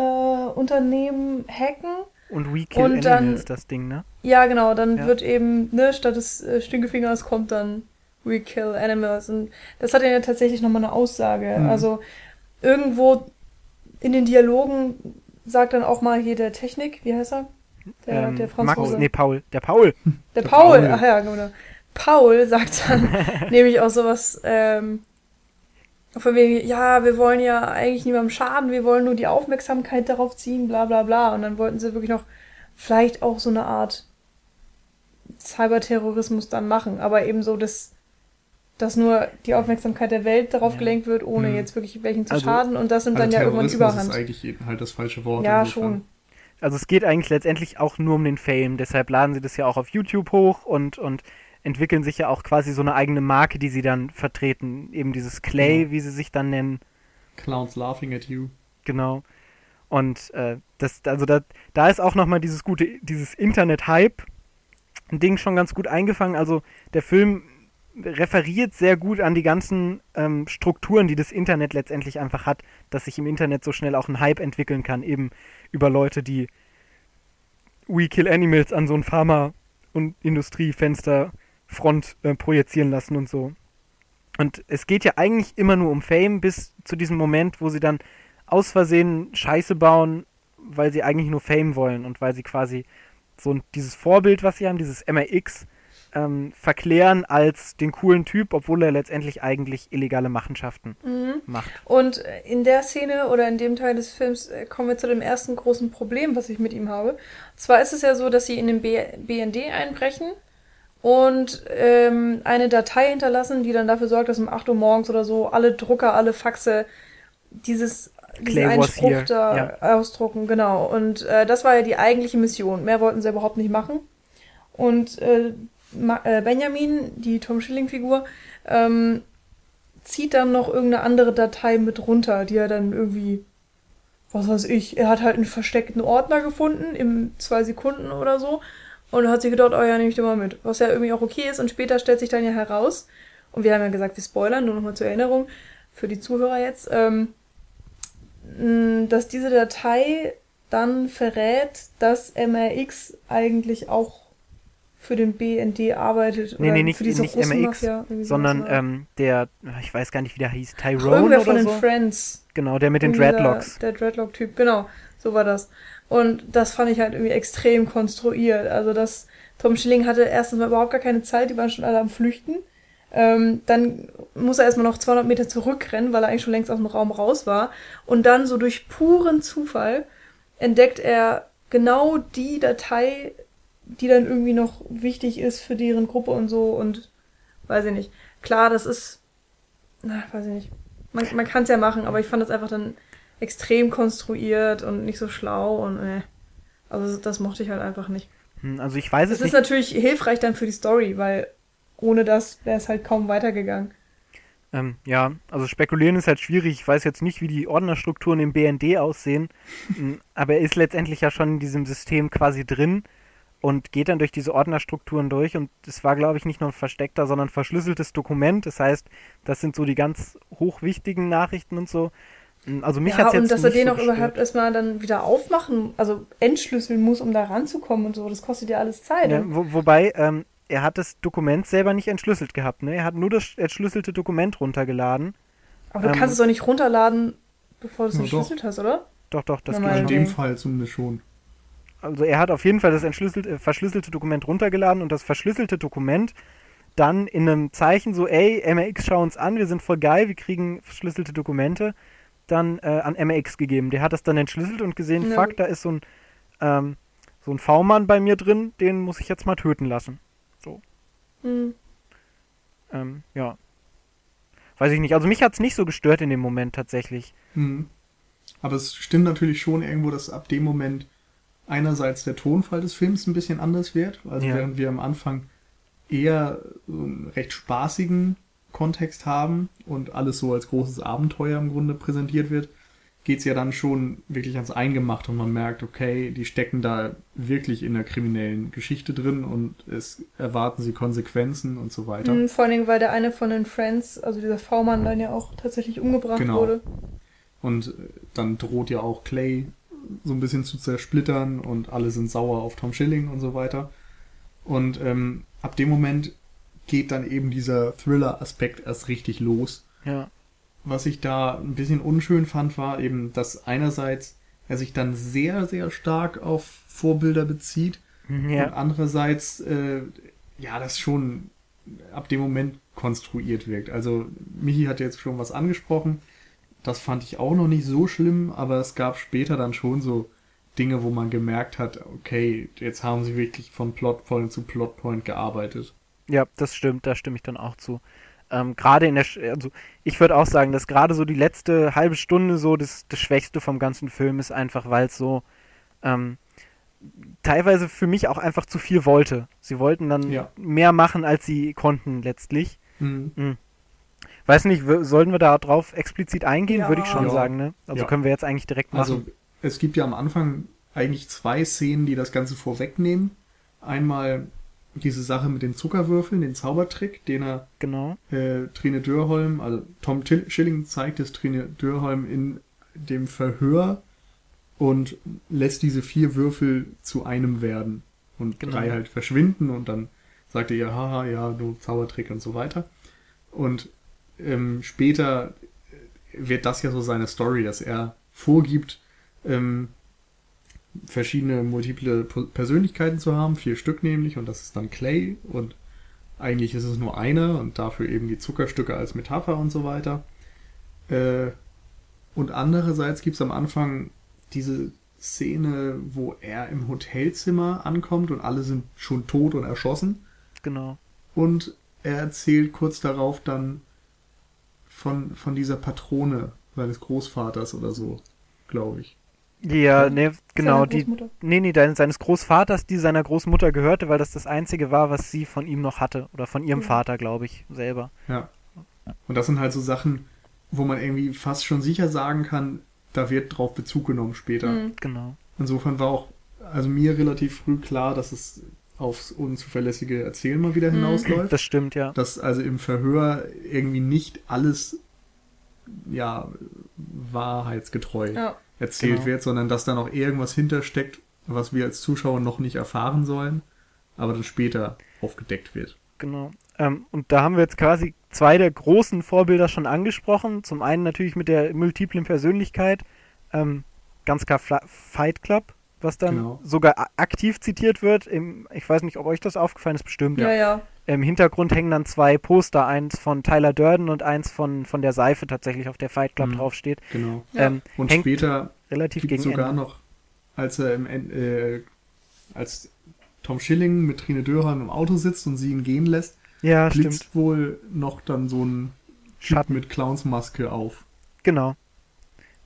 Speaker 2: Pharma-Unternehmen hacken.
Speaker 3: Und We Kill
Speaker 2: Und dann-
Speaker 3: Animals, das Ding, ne?
Speaker 2: Ja, genau, dann
Speaker 3: Ja.
Speaker 2: wird eben, ne, statt des äh, Stinkefingers kommt dann We Kill Animals. Und das hat ja tatsächlich nochmal eine Aussage.
Speaker 1: Mhm.
Speaker 2: Also irgendwo in den Dialogen sagt dann auch mal hier der Technik, wie heißt er? Der,
Speaker 3: ähm,
Speaker 2: der
Speaker 3: Max,
Speaker 2: Franzose.
Speaker 3: nee, Paul. Der Paul.
Speaker 2: Der
Speaker 1: Der
Speaker 2: Paul,
Speaker 1: Paul.
Speaker 2: ach ja, genau. Paul sagt dann nämlich auch sowas, ähm, von wegen, ja, wir wollen ja eigentlich niemandem schaden, wir wollen nur die Aufmerksamkeit darauf ziehen, bla bla bla. Und dann wollten sie wirklich noch vielleicht auch so eine Art Cyberterrorismus dann machen, aber eben so, dass, dass nur die Aufmerksamkeit der Welt darauf
Speaker 3: Ja.
Speaker 2: gelenkt wird, ohne
Speaker 1: Hm.
Speaker 2: jetzt wirklich welchen zu
Speaker 3: Also-
Speaker 2: schaden. Und das nimmt
Speaker 1: Also
Speaker 2: dann ja irgendwann
Speaker 1: Terrorismus ist
Speaker 2: Überhand.
Speaker 1: eigentlich eben halt das falsche Wort.
Speaker 2: Ja,
Speaker 1: insofern.
Speaker 2: schon.
Speaker 3: Also es geht eigentlich letztendlich auch nur um den Fame. Deshalb laden sie das ja auch auf YouTube hoch und, und entwickeln sich ja auch quasi so eine eigene Marke, die sie dann vertreten. Eben dieses Clay,
Speaker 1: Ja.
Speaker 3: wie sie sich dann nennen.
Speaker 1: Clowns laughing at you.
Speaker 3: Genau. Und äh, das, also da, da ist auch nochmal dieses gute, dieses Internet-Hype-Ding schon ganz gut eingefangen. Also der Film referiert sehr gut an die ganzen ähm, Strukturen, die das Internet letztendlich einfach hat, dass sich im Internet so schnell auch ein Hype entwickeln kann, eben über Leute, die We Kill Animals an so ein Pharma- und Industriefensterfront äh, projizieren lassen und so. Und es geht ja eigentlich immer nur um Fame bis zu diesem Moment, wo sie dann aus Versehen Scheiße bauen, weil sie eigentlich nur Fame wollen und weil sie quasi so dieses Vorbild, was sie haben, dieses MRX, ähm, verklären als den coolen Typ, obwohl er letztendlich eigentlich illegale Machenschaften macht.
Speaker 2: Und in der Szene oder in dem Teil des Films äh, kommen wir zu dem ersten großen Problem, was ich mit ihm habe. Zwar ist es ja so, dass sie in den B BND einbrechen und ähm, eine Datei hinterlassen, die dann dafür sorgt, dass um 8 Uhr morgens oder so alle Drucker, alle Faxe dieses diesen
Speaker 3: Clay
Speaker 2: einen
Speaker 3: was
Speaker 2: Spruch
Speaker 3: here,
Speaker 2: da
Speaker 3: ja.
Speaker 2: ausdrucken, genau. Und äh, das war ja die eigentliche Mission. Mehr wollten sie überhaupt nicht machen. Und äh, Ma äh, Benjamin, die Tom Schilling-Figur, ähm, zieht dann noch irgendeine andere Datei mit runter, die er dann irgendwie, was weiß ich, er hat halt einen versteckten Ordner gefunden, im zwei Sekunden oder so, und hat sich gedacht, oh ja, nehme ich den mal mit. Was ja irgendwie auch okay ist, und später stellt sich dann ja heraus, und wir haben ja gesagt, wir spoilern, nur nochmal zur Erinnerung, für die Zuhörer jetzt, ähm, dass diese Datei dann verrät, dass MRX eigentlich auch für den BND arbeitet.
Speaker 3: Nee, nee, nicht,
Speaker 2: für diese
Speaker 3: nicht
Speaker 2: irgendwie
Speaker 3: sondern ähm, der, ich weiß gar nicht, wie der hieß,
Speaker 2: Ach,
Speaker 3: Tyrone
Speaker 2: Irgendwer
Speaker 3: oder
Speaker 2: von den
Speaker 3: so.
Speaker 2: Friends.
Speaker 3: Genau, der mit den
Speaker 2: Irgendwie
Speaker 3: Dreadlocks.
Speaker 2: Der, der Dreadlock-Typ, genau. So war das. Und das fand ich halt irgendwie extrem konstruiert. Also das, Tom Schilling hatte erstens mal überhaupt gar keine Zeit, die waren schon alle am Flüchten. Ähm, dann muss er erstmal noch 200 Meter zurückrennen, weil er eigentlich schon längst aus dem Raum raus war. Und dann so durch puren Zufall entdeckt er genau die Datei, die dann irgendwie noch wichtig ist für deren Gruppe und so und weiß ich nicht. Klar, das ist, na, weiß ich nicht. Man, man kann es ja machen, aber ich fand das einfach dann extrem konstruiert und nicht so schlau und äh, also das mochte ich halt einfach nicht.
Speaker 3: Hm, Also ich weiß
Speaker 2: Es
Speaker 3: es
Speaker 2: ist
Speaker 3: nicht.
Speaker 2: natürlich hilfreich dann für die Story, weil ohne das wäre es halt kaum weitergegangen.
Speaker 3: Ähm, ja, also spekulieren ist halt schwierig. Ich weiß jetzt nicht, wie die Ordnerstrukturen im BND aussehen, m, aber er ist letztendlich ja schon in diesem System quasi drin und geht dann durch diese Ordnerstrukturen durch und es war, glaube ich, nicht nur ein versteckter, sondern ein verschlüsseltes Dokument. Das heißt, das sind so die ganz hochwichtigen Nachrichten und so. M, Also mich
Speaker 2: ja,
Speaker 3: hat's jetzt
Speaker 2: und dass er den
Speaker 3: so
Speaker 2: auch überhaupt
Speaker 3: gestört.
Speaker 2: erstmal dann wieder aufmachen, also entschlüsseln muss, um da ranzukommen und so, das kostet ja alles Zeit.
Speaker 3: Ja, wo, wobei, ähm, er hat das Dokument selber nicht entschlüsselt gehabt, ne? Er hat nur das entschlüsselte Dokument runtergeladen.
Speaker 2: Aber du
Speaker 3: ähm,
Speaker 2: kannst es doch nicht runterladen, bevor du es entschlüsselt hast, oder?
Speaker 3: Doch, doch, das
Speaker 2: Ja,
Speaker 3: geht
Speaker 1: In dem. Fall zumindest schon.
Speaker 3: Also er hat auf jeden Fall das entschlüsselt, äh, verschlüsselte Dokument runtergeladen und das verschlüsselte Dokument dann in einem Zeichen so, ey, MRX, schau uns an, wir sind voll geil, wir kriegen verschlüsselte Dokumente, dann äh, an MRX gegeben. Der hat das dann entschlüsselt und gesehen,
Speaker 2: Ja.
Speaker 3: fuck, da ist so ein, ähm, so ein V-Mann bei mir drin, den muss ich jetzt mal töten lassen.
Speaker 2: Hm.
Speaker 3: Ähm, ja. Weiß ich nicht. Also mich hat's nicht so gestört in dem Moment tatsächlich.
Speaker 1: Mhm. Aber es stimmt natürlich schon irgendwo, dass ab dem Moment einerseits der Tonfall des Films ein bisschen anders wird. Also
Speaker 3: Ja.
Speaker 1: während wir am Anfang eher so einen recht spaßigen Kontext haben und alles so als großes Abenteuer im Grunde präsentiert wird, geht's ja dann schon wirklich ans Eingemachte und man merkt, okay, die stecken da wirklich in der kriminellen Geschichte drin und es erwarten sie Konsequenzen und so weiter.
Speaker 2: Hm, Vor allen Dingen, weil der eine von den Friends, also dieser V-Mann, dann ja auch tatsächlich umgebracht
Speaker 1: Genau.
Speaker 2: wurde.
Speaker 1: Und äh, dann droht ja auch Clay so ein bisschen zu zersplittern und alle sind sauer auf Tom Schilling und so weiter. Und ähm, ab dem Moment geht dann eben dieser Thriller-Aspekt erst richtig los.
Speaker 3: Ja.
Speaker 1: Was ich da ein bisschen unschön fand, war eben, dass einerseits er sich dann sehr, sehr stark auf Vorbilder bezieht und
Speaker 3: Ja.
Speaker 1: andererseits, äh, ja, das schon ab dem Moment konstruiert wirkt. Also, Michi hat jetzt schon was angesprochen. Das fand ich auch noch nicht so schlimm, aber es gab später dann schon so Dinge, wo man gemerkt hat, okay, jetzt haben sie wirklich von Plotpoint zu Plotpoint gearbeitet.
Speaker 3: Ja, das stimmt, da stimme ich dann auch zu. Ähm, gerade in der, Sch also ich würde auch sagen, dass gerade so die letzte halbe Stunde so das, das Schwächste vom ganzen Film ist, einfach weil es so ähm, teilweise für mich auch einfach zu viel wollte. Sie wollten dann
Speaker 1: Ja.
Speaker 3: mehr machen, als sie konnten letztlich.
Speaker 1: Mhm.
Speaker 3: Weiß nicht, sollten wir da drauf explizit eingehen?
Speaker 2: Ja.
Speaker 3: Würde ich schon
Speaker 1: Ja.
Speaker 3: sagen, ne? Also
Speaker 1: Ja.
Speaker 3: können wir jetzt eigentlich direkt machen.
Speaker 1: Also, es gibt ja am Anfang eigentlich zwei Szenen, die das Ganze vorwegnehmen. Einmal diese Sache mit den Zuckerwürfeln, den Zaubertrick, den er
Speaker 3: genau.
Speaker 1: äh, Trine Dörholm, also Tom Till- Schilling zeigt es Trine Dörholm in dem Verhör und lässt diese vier Würfel zu einem werden und
Speaker 3: Genau.
Speaker 1: drei halt verschwinden und dann sagt er ihr, haha, ja, du Zaubertrick und so weiter. Und ähm, später wird das ja so seine Story, dass er vorgibt, ähm, verschiedene multiple Persönlichkeiten zu haben, vier Stück nämlich, und das ist dann Clay und eigentlich ist es nur einer und dafür eben die Zuckerstücke als Metapher und so weiter. Äh, und andererseits gibt es am Anfang diese Szene, wo er im Hotelzimmer ankommt und alle sind schon tot und erschossen.
Speaker 3: Genau.
Speaker 1: Und er erzählt kurz darauf dann von, von dieser Patrone seines Großvaters oder so, glaube ich.
Speaker 3: Ja, nee, genau, die, nee, nee, dein- seines Großvaters, die seiner Großmutter gehörte, weil das das einzige war, was sie von ihm noch hatte. Oder von ihrem
Speaker 2: Ja.
Speaker 3: Vater, glaube ich, selber.
Speaker 1: Ja. Und das sind halt so Sachen, wo man irgendwie fast schon sicher sagen kann, da wird drauf Bezug genommen später.
Speaker 2: Mhm.
Speaker 3: Genau.
Speaker 1: Insofern war auch, also mir relativ früh klar, dass es aufs unzuverlässige Erzählen mal wieder
Speaker 2: Mhm.
Speaker 1: hinausläuft.
Speaker 3: Das stimmt, ja.
Speaker 1: dass also im Verhör irgendwie nicht alles ja wahrheitsgetreu
Speaker 2: Ja.
Speaker 1: erzählt
Speaker 3: Genau.
Speaker 1: wird, sondern dass da noch irgendwas hintersteckt, was wir als Zuschauer noch nicht erfahren sollen, aber dann später aufgedeckt wird.
Speaker 3: Genau. Ähm, und da haben wir jetzt quasi zwei der großen Vorbilder schon angesprochen. Zum einen natürlich mit der multiplen Persönlichkeit, ähm, ganz klar Fla Fight Club, was dann
Speaker 1: Genau.
Speaker 3: sogar aktiv zitiert wird. Im, ich weiß nicht, ob euch das aufgefallen ist, bestimmt.
Speaker 2: Ja, ja.
Speaker 3: Im Hintergrund hängen dann zwei Poster, eins von Tyler Durden und eins von, von der Seife tatsächlich, auf der Fight Club
Speaker 1: Mhm.
Speaker 3: draufsteht.
Speaker 1: Genau.
Speaker 2: Ja.
Speaker 3: Ähm,
Speaker 1: Und
Speaker 3: hängt
Speaker 1: später
Speaker 3: relativ
Speaker 1: gibt es
Speaker 3: gegen
Speaker 1: sogar
Speaker 3: Ende.
Speaker 1: noch, als er im End, äh, als Tom Schilling mit Trine Dörhan im Auto sitzt und sie ihn gehen lässt,
Speaker 3: Ja,
Speaker 1: blitzt
Speaker 3: stimmt.
Speaker 1: wohl noch dann so ein Typ
Speaker 3: Schatten.
Speaker 1: mit Clownsmaske auf.
Speaker 3: Genau.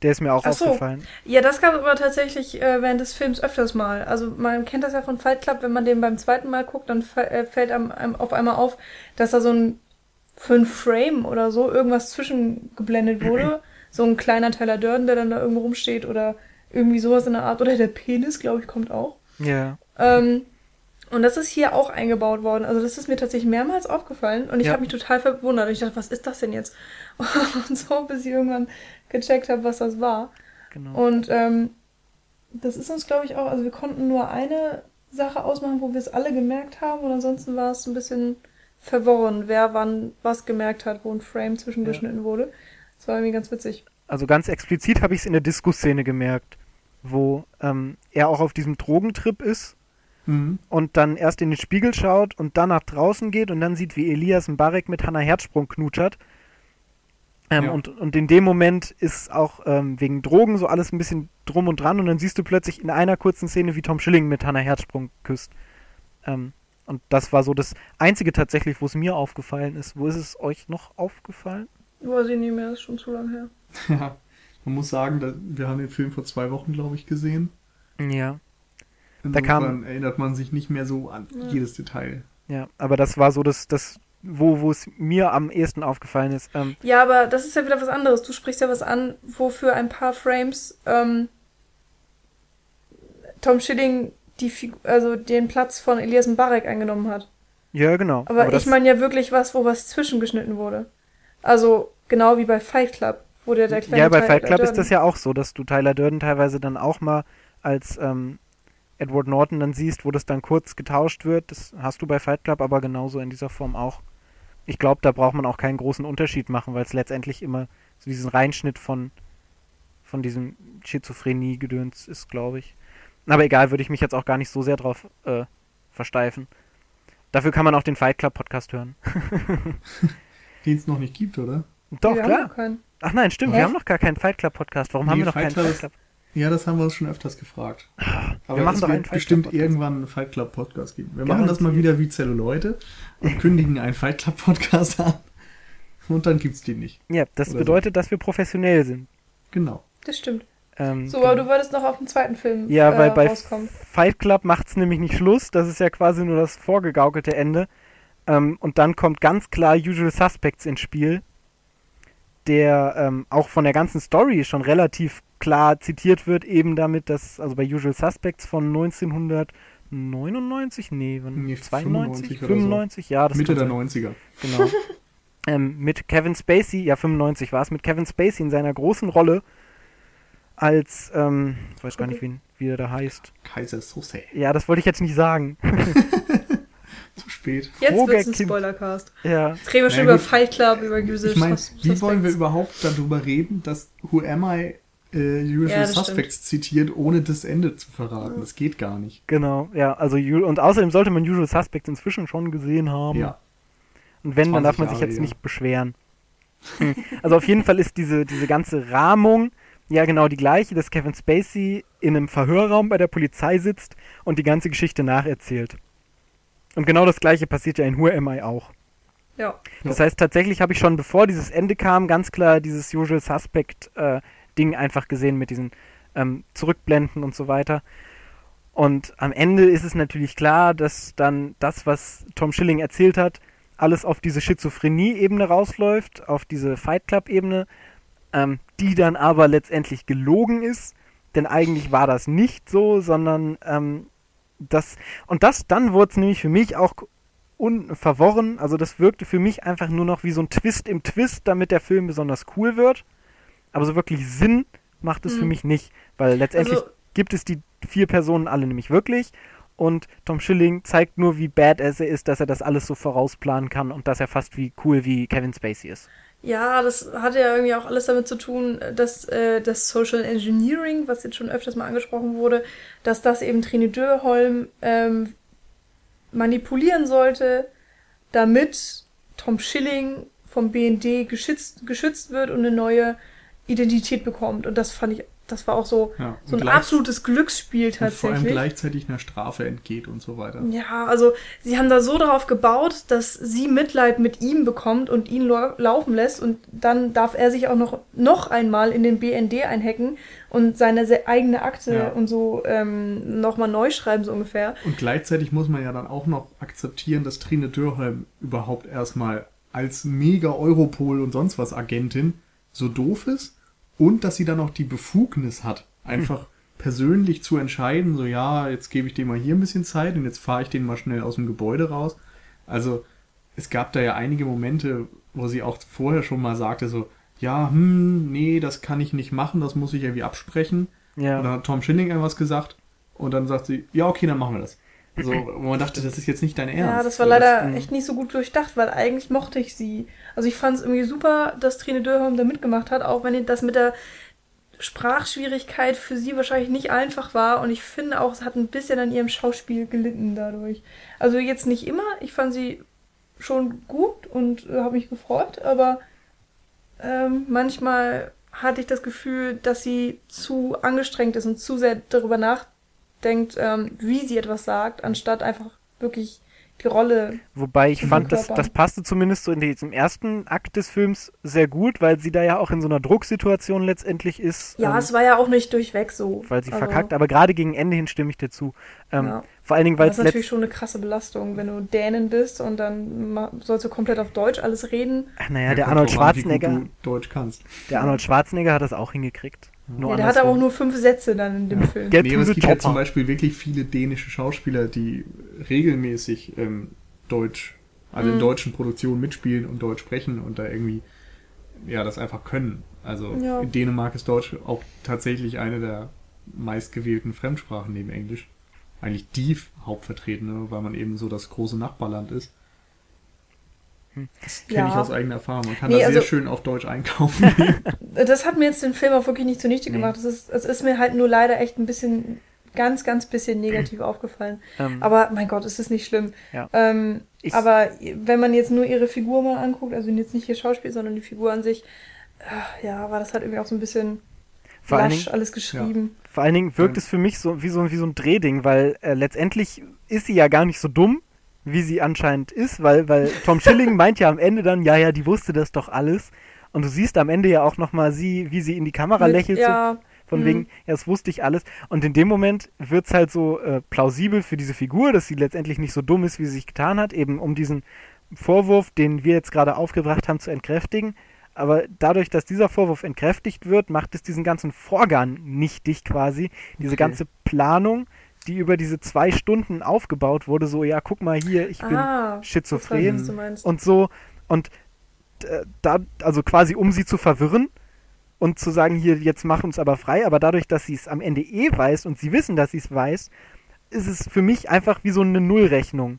Speaker 3: Der ist mir auch
Speaker 2: Ach so.
Speaker 3: aufgefallen.
Speaker 2: Ja, das gab es aber tatsächlich äh, während des Films öfters mal. Also man kennt das ja von Fight Club, wenn man den beim zweiten Mal guckt, dann äh, fällt einem, einem auf einmal auf, dass da so ein ein Frame oder so irgendwas zwischengeblendet wurde. so ein kleiner Tyler Durden, der dann da irgendwo rumsteht oder irgendwie sowas in der Art. Oder der Penis, glaube ich, kommt auch.
Speaker 3: Ja.
Speaker 2: Ähm, und das ist hier auch eingebaut worden. Also das ist mir tatsächlich mehrmals aufgefallen und ich
Speaker 3: Ja.
Speaker 2: habe mich total verwundert. Ich dachte, was ist das denn jetzt? Und so, bis ich irgendwann gecheckt habe, was das war.
Speaker 3: Genau.
Speaker 2: Und ähm, das ist uns, glaube ich, auch, also wir konnten nur eine Sache ausmachen, wo wir es alle gemerkt haben und ansonsten war es ein bisschen verworren, wer wann was gemerkt hat, wo ein Frame zwischengeschnitten wurde. Das war irgendwie ganz witzig.
Speaker 3: also ganz explizit habe ich es in der Disco-Szene gemerkt, wo ähm, er auch auf diesem Drogentrip ist
Speaker 1: Mhm.
Speaker 3: und dann erst in den Spiegel schaut und dann nach draußen geht und dann sieht, wie Elias Mbarek mit Hannah Herzsprung knutschert. Ähm,
Speaker 1: Ja.
Speaker 3: und, und in dem Moment ist auch ähm, wegen Drogen so alles ein bisschen drum und dran und dann siehst du plötzlich in einer kurzen Szene, wie Tom Schilling mit Hannah Herzsprung küsst. Ähm, und das war so das Einzige tatsächlich, wo es mir aufgefallen ist. Wo ist es euch noch aufgefallen?
Speaker 2: Weiß ich nicht mehr, ist schon zu lange her.
Speaker 1: Ja, man muss sagen, wir haben den Film vor zwei Wochen, glaube ich, gesehen.
Speaker 3: Ja. Da
Speaker 1: Insofern
Speaker 3: kam-
Speaker 1: erinnert man sich nicht mehr so an
Speaker 2: Ja.
Speaker 1: jedes Detail.
Speaker 3: Ja, aber das war so das, das wo, wo es mir am ehesten aufgefallen ist. Ähm,
Speaker 2: Ja, aber das ist ja wieder was anderes. Du sprichst ja was an, wofür ein paar Frames ähm, Tom Schilling die Figu also den Platz von Elias Mbarek eingenommen hat.
Speaker 3: ja, genau.
Speaker 2: Aber,
Speaker 3: das,
Speaker 2: ich meine ja wirklich was, wo was zwischengeschnitten wurde. Also genau wie bei Fight Club, wo der der kleine
Speaker 3: ja, bei
Speaker 2: Tyler
Speaker 3: Fight Club ist
Speaker 2: Durden-
Speaker 3: das ja auch so, dass du Tyler Durden teilweise dann auch mal als ähm, Edward Norton dann siehst, wo das dann kurz getauscht wird. Das hast du bei Fight Club aber genauso in dieser Form auch. Ich glaube, da braucht man auch keinen großen Unterschied machen, weil es letztendlich immer so diesen Reinschnitt von, von diesem Schizophrenie-Gedöns ist, glaube ich. Aber egal, würde ich mich jetzt auch gar nicht so sehr drauf äh, versteifen. Dafür kann man auch den Fight Club Podcast hören.
Speaker 1: Den es noch nicht gibt, oder?
Speaker 3: Doch,
Speaker 2: wir Haben
Speaker 3: klar.
Speaker 2: noch keinen.
Speaker 3: Ach nein, stimmt,
Speaker 2: Hä?
Speaker 3: wir haben noch gar keinen Fight Club Podcast. Warum haben
Speaker 1: Nee,
Speaker 3: wir noch
Speaker 1: Fight
Speaker 3: keinen
Speaker 1: Club
Speaker 3: Fight
Speaker 1: ist-
Speaker 3: Club?
Speaker 1: Ja, das haben wir uns schon öfters gefragt. Aber
Speaker 3: machen
Speaker 1: es
Speaker 3: doch
Speaker 1: wird
Speaker 3: einen Fight Club
Speaker 1: bestimmt
Speaker 3: Podcast.
Speaker 1: irgendwann einen Fight Club Podcast geben. Wir machen das mal
Speaker 3: Garantiert.
Speaker 1: wieder wie Zelluleute und kündigen einen Fight Club Podcast an. Und dann gibt's den nicht.
Speaker 3: Ja, das
Speaker 1: Oder so.
Speaker 3: bedeutet, dass wir professionell sind.
Speaker 1: Genau.
Speaker 2: Das stimmt.
Speaker 3: Ähm,
Speaker 2: So,
Speaker 3: genau.
Speaker 2: aber du wolltest noch auf den zweiten Film
Speaker 3: Ja,
Speaker 2: äh,
Speaker 3: weil bei
Speaker 2: rauskommen.
Speaker 3: Fight Club macht's nämlich nicht Schluss. Das ist ja quasi nur das vorgegaukelte Ende. Ähm, und dann kommt ganz klar Usual Suspects ins Spiel, der ähm, auch von der ganzen Story schon relativ klar zitiert wird, eben damit, dass, also bei Usual Suspects von 1999, nee,
Speaker 1: Nee,
Speaker 3: 92,
Speaker 1: 95 oder so.
Speaker 3: 95, ja, das
Speaker 1: Mitte der
Speaker 3: sein.
Speaker 1: 90er.
Speaker 3: Genau. ähm, mit Kevin Spacey, ja 95 war es, mit Kevin Spacey in seiner großen Rolle als, ähm, ich weiß gar nicht, wie, wie er da heißt.
Speaker 1: Kaiser Sose.
Speaker 3: Ja, das wollte ich jetzt nicht sagen.
Speaker 1: Zu spät.
Speaker 2: Jetzt wird's ein
Speaker 3: Rogerkind.
Speaker 2: Spoilercast.
Speaker 3: ja,
Speaker 2: Jetzt reden wir schon
Speaker 1: Na
Speaker 2: über
Speaker 1: gut.
Speaker 2: Fight Club, über Usual
Speaker 1: Ich meine, wie wollen wir überhaupt darüber reden, dass Who Am I äh, Usual
Speaker 2: Ja,
Speaker 1: Suspects zitiert, ohne das Ende zu verraten? Das geht gar nicht.
Speaker 3: genau. Ja, also und außerdem sollte man Usual Suspects inzwischen schon gesehen haben.
Speaker 1: Ja.
Speaker 3: Und wenn, dann
Speaker 1: 20
Speaker 3: darf man sich
Speaker 1: Jahre,
Speaker 3: jetzt
Speaker 1: ja.
Speaker 3: nicht beschweren. Also auf jeden Fall ist diese, diese ganze Rahmung ja genau die gleiche, dass Kevin Spacey in einem Verhörraum bei der Polizei sitzt und die ganze Geschichte nacherzählt. Und genau das gleiche passiert ja in Who Am I auch.
Speaker 2: Ja.
Speaker 3: Das heißt, tatsächlich habe ich schon, bevor dieses Ende kam, ganz klar dieses Usual Suspect äh, Ding einfach gesehen mit diesen ähm, Zurückblenden und so weiter. Und am Ende ist es natürlich klar, dass dann das, was Tom Schilling erzählt hat, alles auf diese Schizophrenie-Ebene rausläuft, auf diese Fight Club-Ebene, ähm, die dann aber letztendlich gelogen ist. Denn eigentlich war das nicht so, sondern ähm, das, und das, dann wurde es nämlich für mich auch unverworren. Also das wirkte für mich einfach nur noch wie so ein Twist im Twist, damit der Film besonders cool wird. Aber so wirklich Sinn macht es für
Speaker 2: Mhm.
Speaker 3: mich nicht, weil letztendlich
Speaker 2: Also-
Speaker 3: gibt es die vier Personen alle nämlich wirklich. Und Tom Schilling zeigt nur, wie badass er ist, dass er das alles so vorausplanen kann und dass er fast wie cool wie Kevin Spacey ist.
Speaker 2: Ja, das hatte ja irgendwie auch alles damit zu tun, dass äh, das Social Engineering, was jetzt schon öfters mal angesprochen wurde, dass das eben Trine Dürholm ähm, manipulieren sollte, damit Tom Schilling vom BND geschützt, geschützt wird und eine neue Identität bekommt. Und das fand ich, das war auch so,
Speaker 1: Ja,
Speaker 2: so ein
Speaker 1: gleich-
Speaker 2: absolutes Glücksspiel
Speaker 1: Und vor allem
Speaker 2: tatsächlich.
Speaker 1: gleichzeitig einer Strafe entgeht und so weiter.
Speaker 2: Ja, also sie haben da so darauf gebaut, dass sie Mitleid mit ihm bekommt und ihn lau- laufen lässt und dann darf er sich auch noch, noch einmal in den BND einhacken und seine se- eigene Akte
Speaker 1: Ja.
Speaker 2: und so ähm, nochmal neu schreiben, so ungefähr.
Speaker 1: Und gleichzeitig muss man ja dann auch noch akzeptieren, dass Trine Dürholm überhaupt erstmal als mega Europol und sonst was Agentin so doof ist und dass sie dann auch die Befugnis hat, einfach persönlich zu entscheiden, so ja, jetzt gebe ich dem mal hier ein bisschen Zeit und jetzt fahre ich den mal schnell aus dem Gebäude raus. Also es gab da ja einige Momente, wo sie auch vorher schon mal sagte, so, ja, hm, nee, das kann ich nicht machen, das muss ich irgendwie absprechen.
Speaker 3: Ja.
Speaker 1: Und dann hat Tom Schilling irgendwas gesagt und dann sagt sie, ja, okay, dann machen wir das. So, wo man dachte, das ist jetzt nicht dein Ernst.
Speaker 2: Ja, das war leider
Speaker 3: das-
Speaker 2: echt nicht so gut durchdacht, weil eigentlich mochte ich sie. Also ich fand es irgendwie super, dass Trine Dürholm da mitgemacht hat, auch wenn das mit der Sprachschwierigkeit für sie wahrscheinlich nicht einfach war. Und ich finde auch, es hat ein bisschen an ihrem Schauspiel gelitten dadurch. Also jetzt nicht immer. Ich fand sie schon gut und äh, habe mich gefreut, aber ähm, manchmal hatte ich das Gefühl, dass sie zu angestrengt ist und zu sehr darüber nachdenkt, ähm, wie sie etwas sagt, anstatt einfach wirklich die Rolle.
Speaker 3: Wobei ich fand, das, das passte zumindest so in diesem ersten Akt des Films sehr gut, weil sie da ja auch in so einer Drucksituation letztendlich ist.
Speaker 2: Ja,
Speaker 3: ähm,
Speaker 2: es war ja auch nicht durchweg so.
Speaker 3: weil sie
Speaker 2: Also,
Speaker 3: verkackt, aber gerade gegen Ende hin stimme ich dir zu. Ähm,
Speaker 2: Ja.
Speaker 3: Vor allen Dingen, weil
Speaker 2: Das
Speaker 3: es
Speaker 2: ist natürlich schon eine krasse Belastung, wenn du Dänen bist und dann sollst du komplett auf Deutsch alles reden.
Speaker 3: Ach, Naja, der
Speaker 1: kommt
Speaker 3: Arnold Schwarzenegger,
Speaker 1: du Deutsch kannst.
Speaker 3: der Arnold Schwarzenegger hat das auch hingekriegt. Nur
Speaker 2: ja, der hat aber auch nur fünf Sätze dann in dem Film.
Speaker 3: Get
Speaker 1: Nee, es gibt ja zum. Beispiel wirklich viele dänische Schauspieler, die regelmäßig ähm, Deutsch, also in
Speaker 2: Mhm.
Speaker 1: deutschen Produktionen mitspielen und Deutsch sprechen und da irgendwie, ja, das einfach können. Also
Speaker 2: Ja.
Speaker 1: in Dänemark ist Deutsch auch tatsächlich eine der meistgewählten Fremdsprachen neben Englisch. Eigentlich die hauptvertretene, weil man eben so das große Nachbarland ist. Das kenne ich
Speaker 2: Ja.
Speaker 1: aus eigener Erfahrung. Man kann
Speaker 2: Nee,
Speaker 1: da sehr
Speaker 2: also-
Speaker 1: schön auf Deutsch einkaufen.
Speaker 2: Das hat mir jetzt den Film auch wirklich nicht zunichte
Speaker 3: Nee.
Speaker 2: gemacht. Es ist, ist mir halt nur leider echt ein bisschen, ganz, ganz bisschen negativ aufgefallen.
Speaker 3: Ähm,
Speaker 2: Aber mein Gott, es ist nicht schlimm.
Speaker 3: Ja.
Speaker 2: Ähm,
Speaker 3: Ich-
Speaker 2: aber wenn man jetzt nur ihre Figur mal anguckt, also jetzt nicht ihr Schauspiel, sondern die Figur an sich, äh, ja, war das halt irgendwie auch so ein bisschen
Speaker 3: vor
Speaker 2: lasch
Speaker 3: Dingen,
Speaker 2: alles geschrieben.
Speaker 3: Vor allen Dingen wirkt
Speaker 1: Ja.
Speaker 3: es für mich so wie so, wie so ein Drehding, weil äh, letztendlich ist sie ja gar nicht so dumm, wie sie anscheinend ist, weil, weil Tom Schilling meint ja am Ende dann, ja, ja, die wusste das doch alles. Und du siehst am Ende ja auch nochmal sie, wie sie in die Kamera
Speaker 2: Mit-
Speaker 3: lächelt, so
Speaker 2: ja,
Speaker 3: von
Speaker 2: mhm.
Speaker 3: wegen, ja, das wusste ich alles. Und in dem Moment wird es halt so äh, plausibel für diese Figur, dass sie letztendlich nicht so dumm ist, wie sie sich getan hat, eben um diesen Vorwurf, den wir jetzt gerade aufgebracht haben, zu entkräftigen. Aber dadurch, dass dieser Vorwurf entkräftigt wird, macht es diesen ganzen Vorgang nichtig quasi. Diese
Speaker 1: Okay.
Speaker 3: ganze Planung, die über diese zwei Stunden aufgebaut wurde, so, ja, guck mal hier, ich bin
Speaker 2: ah,
Speaker 3: schizophren
Speaker 2: ich weiß, was du meinst.
Speaker 3: und so und äh, da also quasi um sie zu verwirren und zu sagen, hier, jetzt mach uns aber frei, aber dadurch, dass sie es am Ende eh weiß und sie wissen, dass sie es weiß, ist es für mich einfach wie so eine Nullrechnung,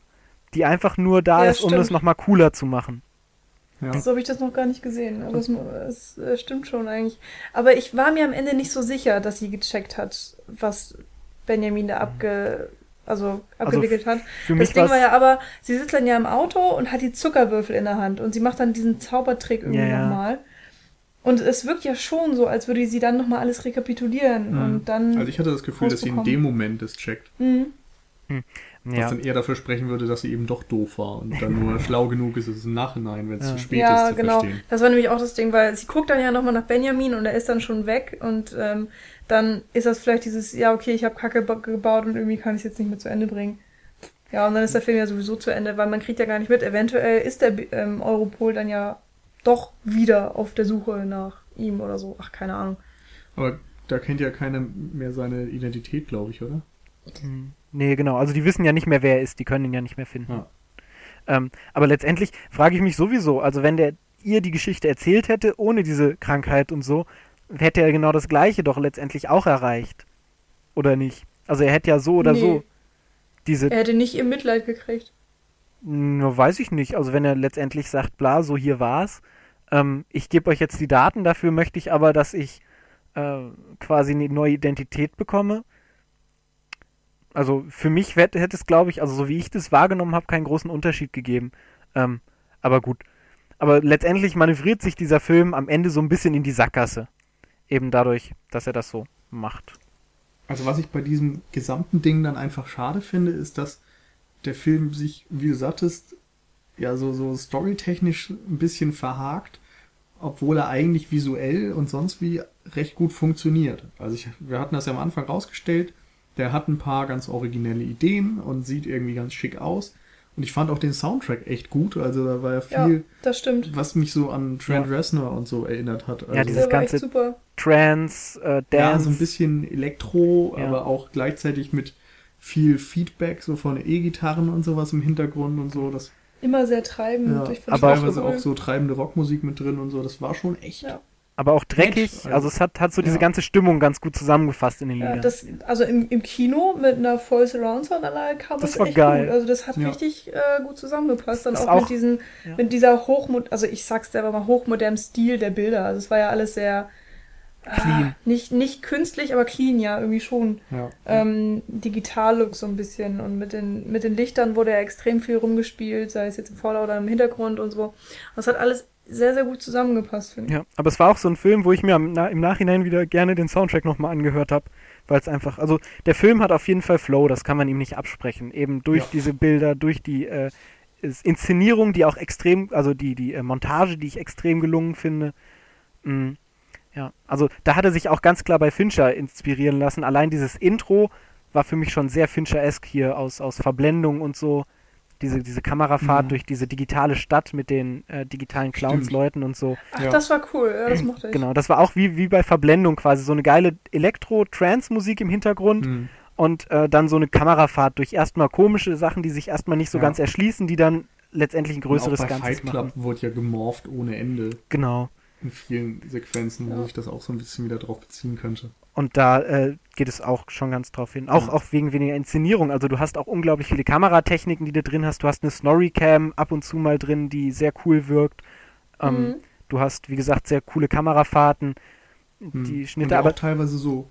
Speaker 3: die einfach nur da
Speaker 2: Ja,
Speaker 3: ist, um
Speaker 2: stimmt.
Speaker 3: das nochmal cooler zu machen.
Speaker 1: Ja.
Speaker 2: So habe ich das noch gar nicht gesehen. Aber es, es äh, stimmt schon eigentlich. Aber ich war mir am Ende nicht so sicher, dass sie gecheckt hat, was Benjamin da abge, also abgewickelt hat.
Speaker 3: Für
Speaker 2: Das Ding war ja aber, sie sitzt dann ja im Auto und hat die Zuckerwürfel in der Hand und sie macht dann diesen Zaubertrick irgendwie
Speaker 3: Ja, ja.
Speaker 2: nochmal. Und es wirkt ja schon so, als würde sie dann nochmal alles rekapitulieren
Speaker 1: Mhm.
Speaker 2: und dann.
Speaker 1: Also ich hatte das Gefühl, dass sie in dem Moment das checkt.
Speaker 2: Mhm.
Speaker 1: Was
Speaker 3: ja.
Speaker 1: dann eher dafür sprechen würde, dass sie eben doch doof war und dann nur schlau genug ist, es im Nachhinein, wenn es
Speaker 3: Ja.
Speaker 1: zu spät
Speaker 2: Ja,
Speaker 1: ist, zu
Speaker 2: genau.
Speaker 1: verstehen.
Speaker 2: Das war nämlich auch das Ding, weil sie guckt dann ja nochmal nach Benjamin und er ist dann schon weg und ähm, dann ist das vielleicht dieses, ja, okay, ich habe Kacke ba- gebaut und irgendwie kann ich es jetzt nicht mehr zu Ende bringen. Ja, und dann ist der Film ja sowieso zu Ende, weil man kriegt ja gar nicht mit. Eventuell ist der ähm, Europol dann ja doch wieder auf der Suche nach ihm oder so. Ach, keine Ahnung.
Speaker 1: Aber da kennt ja keiner mehr seine Identität, glaube ich, oder?
Speaker 3: Hm. Nee, genau. Also die wissen ja nicht mehr, wer er ist. Die können ihn ja nicht mehr finden.
Speaker 1: Ja.
Speaker 3: Ähm, aber letztendlich frage ich mich sowieso, also wenn der ihr die Geschichte erzählt hätte, ohne diese Krankheit und so, hätte er genau das Gleiche doch letztendlich auch erreicht. Oder nicht? Also er hätte ja so oder
Speaker 2: Nee.
Speaker 3: so diese,
Speaker 2: Er hätte nicht ihr Mitleid gekriegt.
Speaker 3: nur weiß ich nicht. Also wenn er letztendlich sagt, bla, so hier war's, ähm, ich gebe euch jetzt die Daten, dafür möchte ich aber, dass ich äh, quasi eine neue Identität bekomme. Also für mich hätte, hätte es, glaube ich, also so wie ich das wahrgenommen habe, keinen großen Unterschied gegeben. Ähm, aber gut. Aber letztendlich manövriert sich dieser Film am Ende so ein bisschen in die Sackgasse. Eben dadurch, dass er das so macht.
Speaker 1: Also was ich bei diesem gesamten Ding dann einfach schade finde, ist, dass der Film sich, wie du sagtest, ja so, so storytechnisch ein bisschen verhakt, obwohl er eigentlich visuell und sonst wie recht gut funktioniert. Also ich, wir hatten das ja am Anfang rausgestellt, der hat ein paar ganz originelle Ideen und sieht irgendwie ganz schick aus. Und ich fand auch den Soundtrack echt gut, also da war ja
Speaker 2: Ja,
Speaker 1: viel,
Speaker 2: das stimmt.
Speaker 1: was mich so an Trent
Speaker 3: Ja.
Speaker 1: Reznor und so erinnert hat. Also,
Speaker 3: Ja, dieses ganze
Speaker 2: super.
Speaker 3: Trance, äh, Dance.
Speaker 1: ja, so ein bisschen Elektro,
Speaker 3: Ja.
Speaker 1: aber auch gleichzeitig mit viel Feedback, so von E-Gitarren und sowas im Hintergrund und so. Das
Speaker 2: Immer sehr treibend.
Speaker 1: ja,
Speaker 3: aber
Speaker 1: teilweise
Speaker 2: cool.
Speaker 1: auch so treibende Rockmusik mit drin und so. Das war schon echt.
Speaker 2: Ja.
Speaker 3: aber auch dreckig.
Speaker 1: Nett, also-
Speaker 3: also es hat, hat so diese
Speaker 1: Ja.
Speaker 3: ganze Stimmung ganz gut zusammengefasst in den
Speaker 2: Ja,
Speaker 3: Liedern.
Speaker 2: das, also im, im Kino mit einer Voll Surround Soundanlage kam
Speaker 3: Das
Speaker 2: das,
Speaker 3: war
Speaker 2: echt
Speaker 3: geil.
Speaker 2: gut. Also das hat
Speaker 1: Ja.
Speaker 2: richtig äh, gut zusammengepasst. Dann auch,
Speaker 3: auch-
Speaker 2: mit diesen,
Speaker 3: ja.
Speaker 2: mit dieser hochmod, also ich sag's selber mal, hochmodernen Stil der Bilder. Also es war ja alles sehr
Speaker 3: Clean.
Speaker 2: Ah, nicht, nicht künstlich, aber clean, ja, irgendwie schon.
Speaker 1: Ja.
Speaker 2: Ähm, Digital-Look so ein bisschen. Und mit den, mit den Lichtern wurde ja extrem viel rumgespielt, sei es jetzt im Vorder- oder im Hintergrund und so. Das hat alles sehr, sehr gut zusammengepasst, finde ich.
Speaker 3: Ja, aber es war auch so ein Film, wo ich mir im Nachhinein wieder gerne den Soundtrack nochmal angehört habe, weil es einfach, also der Film hat auf jeden Fall Flow, das kann man ihm nicht absprechen, eben durch
Speaker 1: Ja.
Speaker 3: diese Bilder, durch die äh, Inszenierung, die auch extrem, also die die äh, Montage, die ich extrem gelungen finde. Mm, ja, also da hat er sich auch ganz klar bei Fincher inspirieren lassen. Allein dieses Intro war für mich schon sehr Fincher-esque hier aus aus Verblendung und so. Diese, diese Kamerafahrt
Speaker 1: Mhm.
Speaker 3: durch diese digitale Stadt mit den äh, digitalen Clowns-Leuten und so.
Speaker 2: Ach,
Speaker 1: Ja.
Speaker 2: das war cool, ja, das mochte ich.
Speaker 3: Genau, das war auch wie, wie bei Verblendung quasi so eine geile Elektro-Trance-Musik im Hintergrund
Speaker 1: Hm.
Speaker 3: und äh, dann so eine Kamerafahrt durch erstmal komische Sachen, die sich erstmal nicht so
Speaker 1: Ja.
Speaker 3: ganz erschließen, die dann letztendlich ein
Speaker 1: Und auch
Speaker 3: größeres
Speaker 1: bei
Speaker 3: Ganzes
Speaker 1: Fight Club
Speaker 3: machen.
Speaker 1: wurde ja gemorpht ohne Ende
Speaker 3: Genau.
Speaker 1: in vielen Sequenzen, wo
Speaker 2: Ja.
Speaker 1: ich das auch so ein bisschen wieder drauf beziehen könnte.
Speaker 3: Und da äh, geht es auch schon ganz drauf hin. Auch,
Speaker 1: Ja.
Speaker 3: auch wegen weniger Inszenierung. Also du hast auch unglaublich viele Kameratechniken, die du drin hast. Du hast eine Snorri-Cam ab und zu mal drin, die sehr cool wirkt. Ähm,
Speaker 2: Mhm.
Speaker 3: Du hast, wie gesagt, sehr coole Kamerafahrten.
Speaker 1: Hm.
Speaker 3: Die
Speaker 1: Und
Speaker 3: Schnitte,
Speaker 1: auch
Speaker 3: aber
Speaker 1: teilweise so,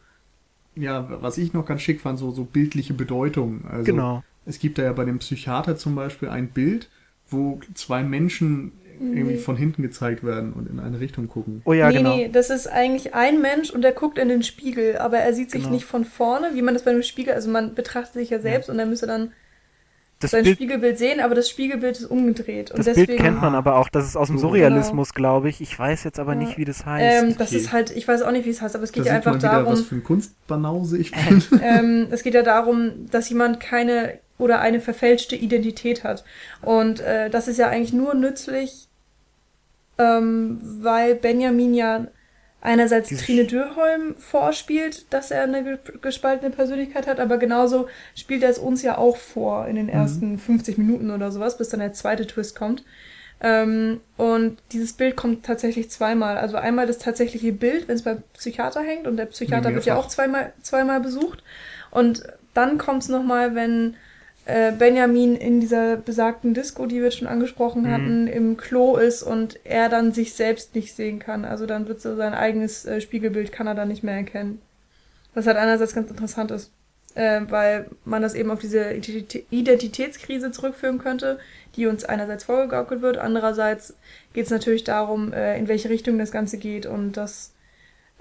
Speaker 1: ja, was ich noch ganz schick fand, so, so bildliche Bedeutung. Also
Speaker 3: genau.
Speaker 1: es gibt da ja bei dem Psychiater zum Beispiel ein Bild, wo zwei Menschen irgendwie
Speaker 2: Nee.
Speaker 1: von hinten gezeigt werden und in eine Richtung gucken.
Speaker 3: Oh ja,
Speaker 2: nee,
Speaker 3: genau.
Speaker 2: nee, das ist eigentlich ein Mensch und der guckt in den Spiegel, aber er sieht sich
Speaker 3: Genau.
Speaker 2: nicht von vorne, wie man das bei einem Spiegel, also man betrachtet sich ja selbst und er müsste dann
Speaker 3: Das
Speaker 2: sein
Speaker 3: Bild,
Speaker 2: Spiegelbild sehen, aber das Spiegelbild ist umgedreht. Und
Speaker 3: das
Speaker 2: deswegen,
Speaker 3: Bild kennt man aber auch. Das ist aus dem. Surrealismus, glaube ich. Ich weiß jetzt aber
Speaker 2: Ja.
Speaker 3: nicht, wie das heißt.
Speaker 2: ähm, das
Speaker 1: Okay.
Speaker 2: ist halt, ich weiß auch nicht, wie es heißt, aber es
Speaker 1: Da
Speaker 2: geht ja
Speaker 1: sieht man
Speaker 2: einfach
Speaker 1: wieder,
Speaker 2: darum,
Speaker 1: was für ein Kunstbanause ich bin.
Speaker 2: ähm, es geht ja darum, dass jemand keine oder eine verfälschte Identität hat. Und äh, das ist ja eigentlich nur nützlich, ähm, weil Benjamin ja einerseits Trine Dürholm vorspielt, dass er eine ge- gespaltene Persönlichkeit hat, aber genauso spielt er es uns ja auch vor in den ersten 50 Minuten oder sowas, bis dann der zweite Twist kommt. Ähm, und dieses Bild kommt tatsächlich zweimal. Also einmal das tatsächliche Bild, wenn es beim Psychiater hängt und der Psychiater wird ja auch zweimal, zweimal besucht. Und dann kommt es nochmal, wenn äh, Benjamin in dieser besagten Disco, die wir schon angesprochen
Speaker 3: Mhm.
Speaker 2: hatten, im Klo ist und er dann sich selbst nicht sehen kann. Also dann wird so sein eigenes äh, Spiegelbild kann er dann nicht mehr erkennen. Was halt einerseits ganz interessant ist, äh, weil man das eben auf diese Identitä- Identitätskrise zurückführen könnte, die uns einerseits vorgegaukelt wird, andererseits geht es natürlich darum, äh, in welche Richtung das Ganze geht und dass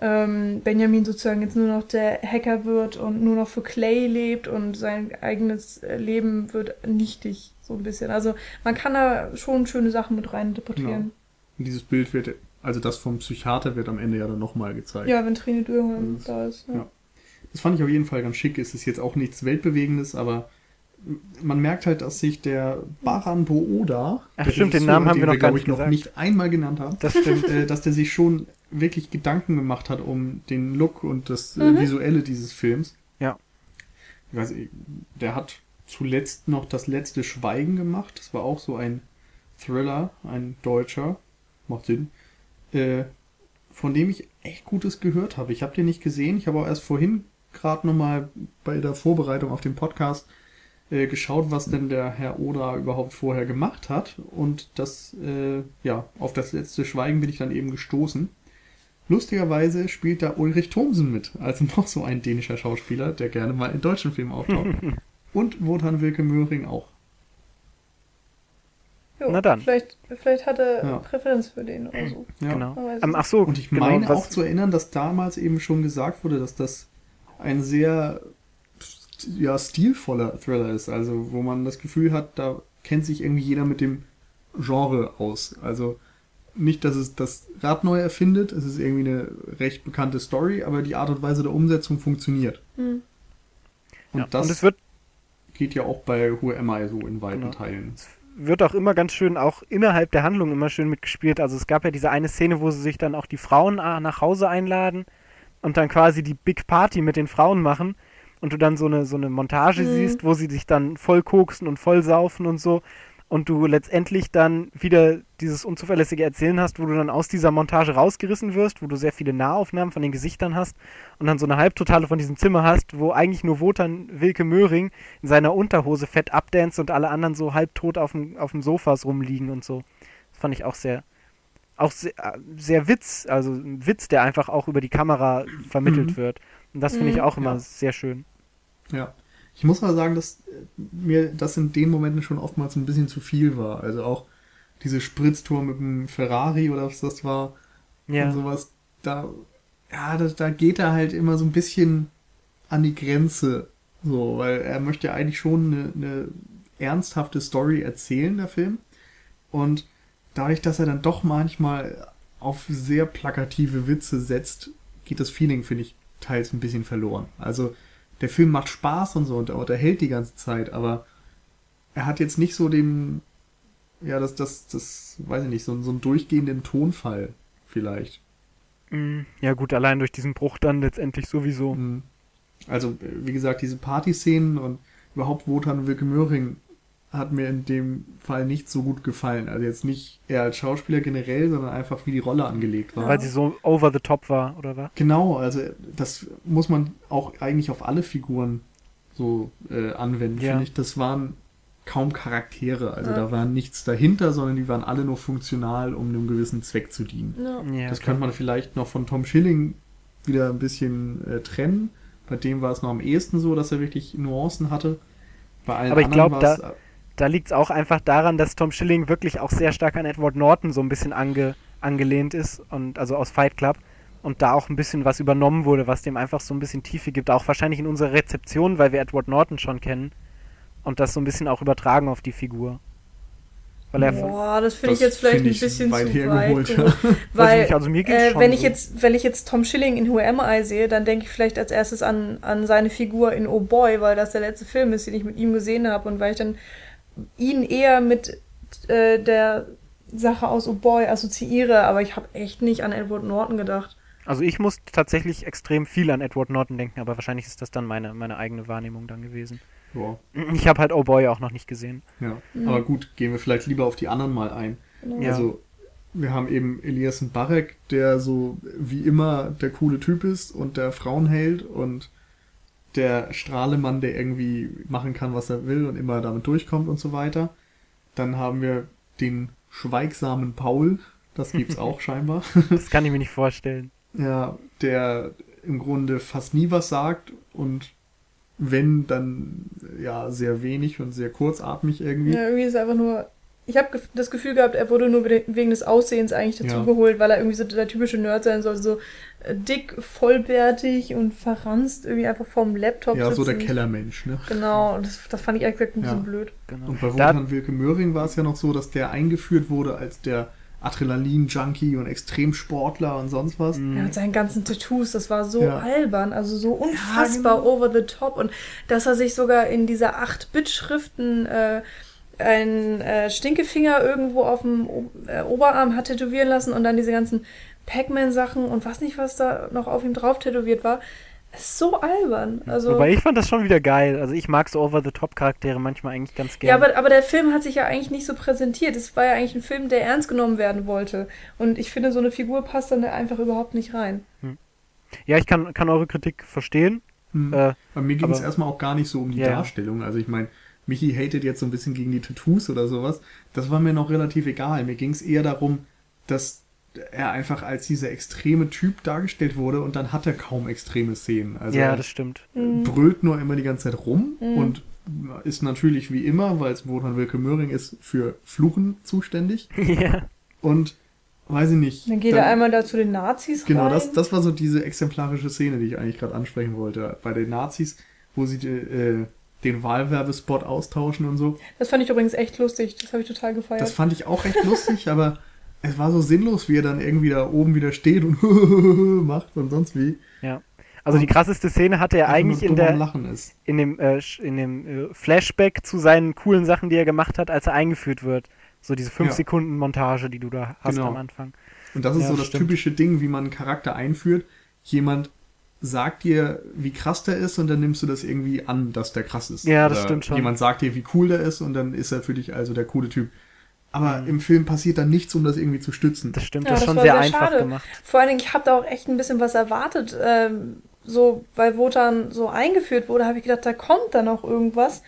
Speaker 2: ähm, Benjamin sozusagen jetzt nur noch der Hacker wird und nur noch für Clay lebt und sein eigenes äh, Leben wird nichtig, so ein bisschen. Also man kann da schon schöne Sachen mit rein interpretieren.
Speaker 1: Und dieses Bild wird, also das vom Psychiater wird am Ende ja dann nochmal gezeigt.
Speaker 2: Ja, wenn Trini Dürren
Speaker 1: Das-
Speaker 2: da ist. Ja.
Speaker 1: ja. Das fand ich auf jeden Fall ganz schick. Es ist jetzt auch nichts Weltbewegendes, aber man merkt halt, dass sich der Baran Booda,
Speaker 3: Ach stimmt, den Namen haben wir noch gar
Speaker 1: glaube
Speaker 3: nicht
Speaker 1: ich, noch
Speaker 3: gesagt.
Speaker 1: nicht einmal genannt haben,
Speaker 3: Das stimmt.
Speaker 1: äh, dass der sich schon wirklich Gedanken gemacht hat um den Look und das äh,
Speaker 2: Mhm.
Speaker 1: Visuelle dieses Films.
Speaker 3: Ja.
Speaker 1: Ich weiß, der hat zuletzt noch das letzte Schweigen gemacht. Das war auch so ein Thriller, ein deutscher, macht Sinn, äh, von dem ich echt Gutes gehört habe. Ich habe den nicht gesehen. Ich habe auch erst vorhin gerade nochmal bei der Vorbereitung auf den Podcast äh, geschaut, was denn der Herr Oda überhaupt vorher gemacht hat. Und das, äh, ja, auf das letzte Schweigen bin ich dann eben gestoßen. Lustigerweise spielt da Ulrich Thomsen mit, also noch so ein dänischer Schauspieler, der gerne mal in deutschen Filmen auftaucht. Und Wotan Wilke Möhring auch.
Speaker 2: Jo,
Speaker 3: Na dann.
Speaker 2: Vielleicht, vielleicht hat er
Speaker 1: Ja.
Speaker 2: Präferenz für den oder so.
Speaker 1: Ja.
Speaker 3: Genau. Ähm, ach so,
Speaker 1: Und ich
Speaker 3: genau,
Speaker 1: meine auch zu erinnern, dass damals eben schon gesagt wurde, dass das ein sehr ja, stilvoller Thriller ist. Also wo man das Gefühl hat, da kennt sich irgendwie jeder mit dem Genre aus. Also nicht, dass es das Rad neu erfindet, es ist irgendwie eine recht bekannte Story, aber die Art und Weise der Umsetzung funktioniert.
Speaker 2: Hm.
Speaker 1: Und
Speaker 3: ja.
Speaker 1: das
Speaker 3: und es wird,
Speaker 1: geht ja auch bei Who Am I so in weiten
Speaker 3: Genau.
Speaker 1: Teilen.
Speaker 3: wird auch immer ganz schön, auch innerhalb der Handlung immer schön mitgespielt. Also es gab ja diese eine Szene, wo sie sich dann auch die Frauen ah, nach Hause einladen und dann quasi die Big Party mit den Frauen machen und du dann so eine, so eine Montage
Speaker 2: Mhm.
Speaker 3: siehst, wo sie sich dann voll koksen und voll saufen und so und du letztendlich dann wieder dieses unzuverlässige Erzählen hast, wo du dann aus dieser Montage rausgerissen wirst, wo du sehr viele Nahaufnahmen von den Gesichtern hast und dann so eine Halbtotale von diesem Zimmer hast, wo eigentlich nur Wotan Wilke Möhring in seiner Unterhose fett abdanzt und alle anderen so halbtot auf dem, auf dem Sofas rumliegen und so. Das fand ich auch sehr, auch sehr, äh, sehr Witz, also ein Witz, der einfach auch über die Kamera vermittelt
Speaker 1: Mhm.
Speaker 3: wird. Und das finde ich
Speaker 2: Mhm.
Speaker 3: auch immer
Speaker 1: Ja.
Speaker 3: sehr schön.
Speaker 1: Ja. Ich muss mal sagen, dass äh, mir das in den Momenten schon oftmals ein bisschen zu viel war. Also auch diese Spritztour mit dem Ferrari oder was das war
Speaker 3: Ja.
Speaker 1: und sowas. Da, ja, da, da geht er halt immer so ein bisschen an die Grenze. So, weil er möchte ja eigentlich schon eine, eine ernsthafte Story erzählen, der Film. Und dadurch, dass er dann doch manchmal auf sehr plakative Witze setzt, geht das Feeling, finde ich, teils ein bisschen verloren. Also der Film macht Spaß und so und er unterhält die ganze Zeit, aber er hat jetzt nicht so den, ja, das, das, das, weiß ich nicht, so, so einen durchgehenden Tonfall vielleicht.
Speaker 3: Mm, Ja gut, allein durch diesen Bruch dann letztendlich sowieso.
Speaker 1: Mhm. Also, äh, wie gesagt, diese Partyszenen und überhaupt Wotan Wilke Möhring hat mir in dem Fall nicht so gut gefallen. Also jetzt nicht er als Schauspieler generell, sondern einfach wie die Rolle angelegt war.
Speaker 3: Weil sie so over the top war, oder was?
Speaker 1: Genau, also das muss man auch eigentlich auf alle Figuren so äh, anwenden,
Speaker 3: Ja.
Speaker 1: finde ich. Das waren kaum Charaktere, also
Speaker 2: Ja.
Speaker 1: da war nichts dahinter, sondern die waren alle nur funktional, um einem gewissen Zweck zu dienen.
Speaker 2: Ja.
Speaker 3: Ja,
Speaker 1: das
Speaker 3: klar.
Speaker 1: könnte man vielleicht noch von Tom Schilling wieder ein bisschen äh, trennen. Bei dem war es noch am ehesten so, dass er wirklich Nuancen hatte. Bei allen
Speaker 3: Aber ich
Speaker 1: anderen
Speaker 3: glaub,
Speaker 1: war es,
Speaker 3: da- Da liegt es auch einfach daran, dass Tom Schilling wirklich auch sehr stark an Edward Norton so ein bisschen ange, angelehnt ist und also aus Fight Club und da auch ein bisschen was übernommen wurde, was dem einfach so ein bisschen Tiefe gibt, auch wahrscheinlich in unserer Rezeption, weil wir Edward Norton schon kennen und das so ein bisschen auch übertragen auf die Figur. Weil er
Speaker 2: Boah, das finde ich jetzt vielleicht ein
Speaker 1: ich
Speaker 2: bisschen
Speaker 1: weit
Speaker 2: zu weit. geholt. Weil,
Speaker 3: ich nicht, also mir geht's
Speaker 2: äh,
Speaker 3: schon
Speaker 2: wenn ich
Speaker 3: so.
Speaker 2: jetzt, wenn ich jetzt Tom Schilling in Who Am I sehe, dann denke ich vielleicht als erstes an, an seine Figur in Oh Boy, weil das der letzte Film ist, den ich mit ihm gesehen habe und weil ich dann ihn eher mit äh, der Sache aus Oh Boy assoziiere, aber ich habe echt nicht an Edward Norton gedacht.
Speaker 3: Also ich muss tatsächlich extrem viel an Edward Norton denken, aber wahrscheinlich ist das dann meine, meine eigene Wahrnehmung dann gewesen.
Speaker 1: ja,
Speaker 3: Ich habe halt Oh Boy auch noch nicht gesehen.
Speaker 1: ja.
Speaker 2: Mhm.
Speaker 1: Aber gut, gehen wir vielleicht lieber auf die anderen mal ein.
Speaker 2: Genau.
Speaker 3: Ja.
Speaker 1: Also wir haben eben Elias Barek, der so wie immer der coole Typ ist und der Frauenheld und der Strahlemann, der irgendwie machen kann, was er will und immer damit durchkommt und so weiter. Dann haben wir den schweigsamen Paul, das gibt's auch scheinbar.
Speaker 3: Das kann ich mir nicht vorstellen.
Speaker 1: Ja, der im Grunde fast nie was sagt und wenn, dann ja sehr wenig und sehr kurzatmig irgendwie.
Speaker 2: Ja, irgendwie ist er einfach nur. Ich habe das Gefühl gehabt, er wurde nur wegen des Aussehens eigentlich dazu
Speaker 1: Ja.
Speaker 2: geholt, weil er irgendwie so der typische Nerd sein soll, so dick, vollbärtig und verranzt irgendwie einfach vorm Laptop
Speaker 1: Ja, so der. Kellermensch, ne?
Speaker 2: Genau, und das, das fand ich ehrlich gesagt ein bisschen
Speaker 1: Ja.
Speaker 2: blöd.
Speaker 3: Genau.
Speaker 1: Und bei Wotan Wilke Möhring war es ja noch so, dass der eingeführt wurde als der Adrenalin-Junkie und Extremsportler und sonst was.
Speaker 3: Mhm.
Speaker 2: Ja, mit seinen ganzen Tattoos, das war so
Speaker 1: Ja.
Speaker 2: albern, also so unfassbar
Speaker 1: genau.
Speaker 2: over the top. Und dass er sich sogar in dieser 8-Bit-Schriften äh, einen äh, Stinkefinger irgendwo auf dem O- äh, Oberarm hat tätowieren lassen und dann diese ganzen Pac-Man-Sachen und was nicht, was da noch auf ihm drauf tätowiert war. ist so albern. Also,
Speaker 3: Wobei ich fand das schon wieder geil. Also ich mag so Over-the-Top-Charaktere manchmal eigentlich ganz
Speaker 2: ja,
Speaker 3: gerne.
Speaker 2: aber, aber der Film hat sich ja eigentlich nicht so präsentiert. Es war ja eigentlich ein Film, der ernst genommen werden wollte. Und ich finde, so eine Figur passt dann einfach überhaupt nicht rein.
Speaker 3: ja, ich kann, kann eure Kritik verstehen.
Speaker 1: Hm.
Speaker 3: Äh,
Speaker 1: Bei mir ging es erstmal auch gar nicht so um die
Speaker 3: Ja.
Speaker 1: Darstellung. Also ich meine, Michi hatet jetzt so ein bisschen gegen die Tattoos oder sowas. Das war mir noch relativ egal. Mir ging es eher darum, dass er einfach als dieser extreme Typ dargestellt wurde und dann hat er kaum extreme Szenen. Also
Speaker 3: ja, das stimmt.
Speaker 1: brüllt nur immer die ganze Zeit rum
Speaker 2: Mhm.
Speaker 1: und ist natürlich wie immer, weil es Wotan Wilke Möhring ist, für Fluchen zuständig.
Speaker 3: ja.
Speaker 1: Und weiß ich nicht.
Speaker 2: Dann geht er einmal da zu den Nazis
Speaker 1: Genau,
Speaker 2: rein.
Speaker 1: das, das war so diese exemplarische Szene, die ich eigentlich gerade ansprechen wollte. Bei den Nazis, wo sie äh, den Wahlwerbespot austauschen und so.
Speaker 2: Das fand ich übrigens echt lustig. Das habe ich total gefeiert.
Speaker 1: Das fand ich auch recht lustig, aber es war so sinnlos, wie er dann irgendwie da oben wieder steht und macht und sonst wie.
Speaker 3: ja. Also die krasseste Szene hatte er eigentlich in der in dem äh, in dem äh, Flashback zu seinen coolen Sachen, die er gemacht hat, als er eingeführt wird. So diese 5
Speaker 1: Ja.
Speaker 3: Sekunden Montage, die du da hast
Speaker 1: Genau.
Speaker 3: am Anfang.
Speaker 1: Und das ist
Speaker 3: Ja,
Speaker 1: so
Speaker 3: das
Speaker 1: das
Speaker 3: stimmt.
Speaker 1: typische Ding, wie man einen Charakter einführt. Jemand sagt dir, wie krass der ist und dann nimmst du das irgendwie an, dass der krass ist.
Speaker 3: Ja, das
Speaker 1: Oder
Speaker 3: stimmt schon.
Speaker 1: Jemand sagt dir, wie cool der ist und dann ist er für dich also der coole Typ. Aber
Speaker 3: Mhm.
Speaker 1: im Film passiert dann nichts, um das irgendwie zu stützen.
Speaker 3: Das stimmt,
Speaker 2: Ja,
Speaker 3: das ist schon
Speaker 2: war
Speaker 3: sehr,
Speaker 2: sehr
Speaker 3: einfach
Speaker 2: schade.
Speaker 3: gemacht.
Speaker 2: Vor allen Dingen, ich habe da auch echt ein bisschen was erwartet. Ähm, so, weil Wotan so eingeführt wurde, habe ich gedacht, da kommt dann noch irgendwas,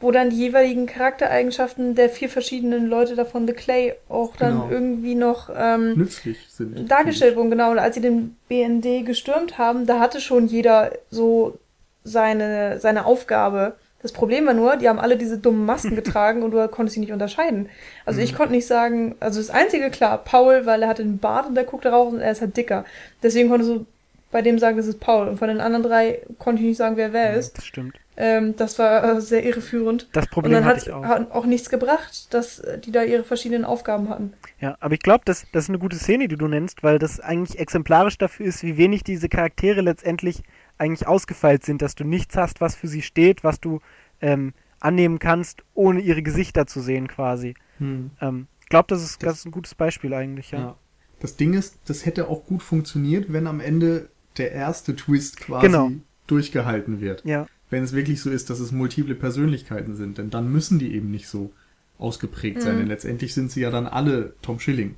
Speaker 2: wo dann die jeweiligen Charaktereigenschaften der vier verschiedenen Leute davon The Clay auch dann
Speaker 1: Genau.
Speaker 2: irgendwie noch ähm,
Speaker 1: Nützlich sind.
Speaker 2: dargestellt wurden. Genau, und als sie den BND gestürmt haben, da hatte schon jeder so seine, seine Aufgabe. Das Problem war nur, die haben alle diese dummen Masken getragen und du konntest sie nicht unterscheiden. Also ich konnte nicht sagen, also das Einzige klar, Paul, weil er hatte einen Bart und der guckte raus und er ist halt dicker. Deswegen konntest du bei dem sagen, das ist Paul. Und von den anderen drei konnte ich nicht sagen, wer wer ist.
Speaker 3: Das stimmt.
Speaker 2: Ähm, das war äh, sehr irreführend.
Speaker 3: Das
Speaker 2: Und
Speaker 3: Problem
Speaker 2: dann
Speaker 3: hatte
Speaker 2: hat
Speaker 3: ich auch.
Speaker 2: hat auch nichts gebracht, dass äh, die da ihre verschiedenen Aufgaben hatten.
Speaker 3: Ja, aber ich glaube, das, das ist eine gute Szene, die du nennst, weil das eigentlich exemplarisch dafür ist, wie wenig diese Charaktere letztendlich eigentlich ausgefeilt sind, dass du nichts hast, was für sie steht, was du ähm, annehmen kannst, ohne ihre Gesichter zu sehen quasi.
Speaker 1: Hm.
Speaker 3: Ähm, ich glaube, das ist
Speaker 1: Das-
Speaker 3: das ist ein gutes Beispiel eigentlich, ja.
Speaker 1: Ja. Das Ding ist, das hätte auch gut funktioniert, wenn am Ende der erste Twist quasi
Speaker 3: Genau.
Speaker 1: durchgehalten wird.
Speaker 3: Ja,
Speaker 1: Wenn es wirklich so ist, dass es multiple Persönlichkeiten sind, denn dann müssen die eben nicht so ausgeprägt sein, denn letztendlich sind sie ja dann alle Tom Schilling.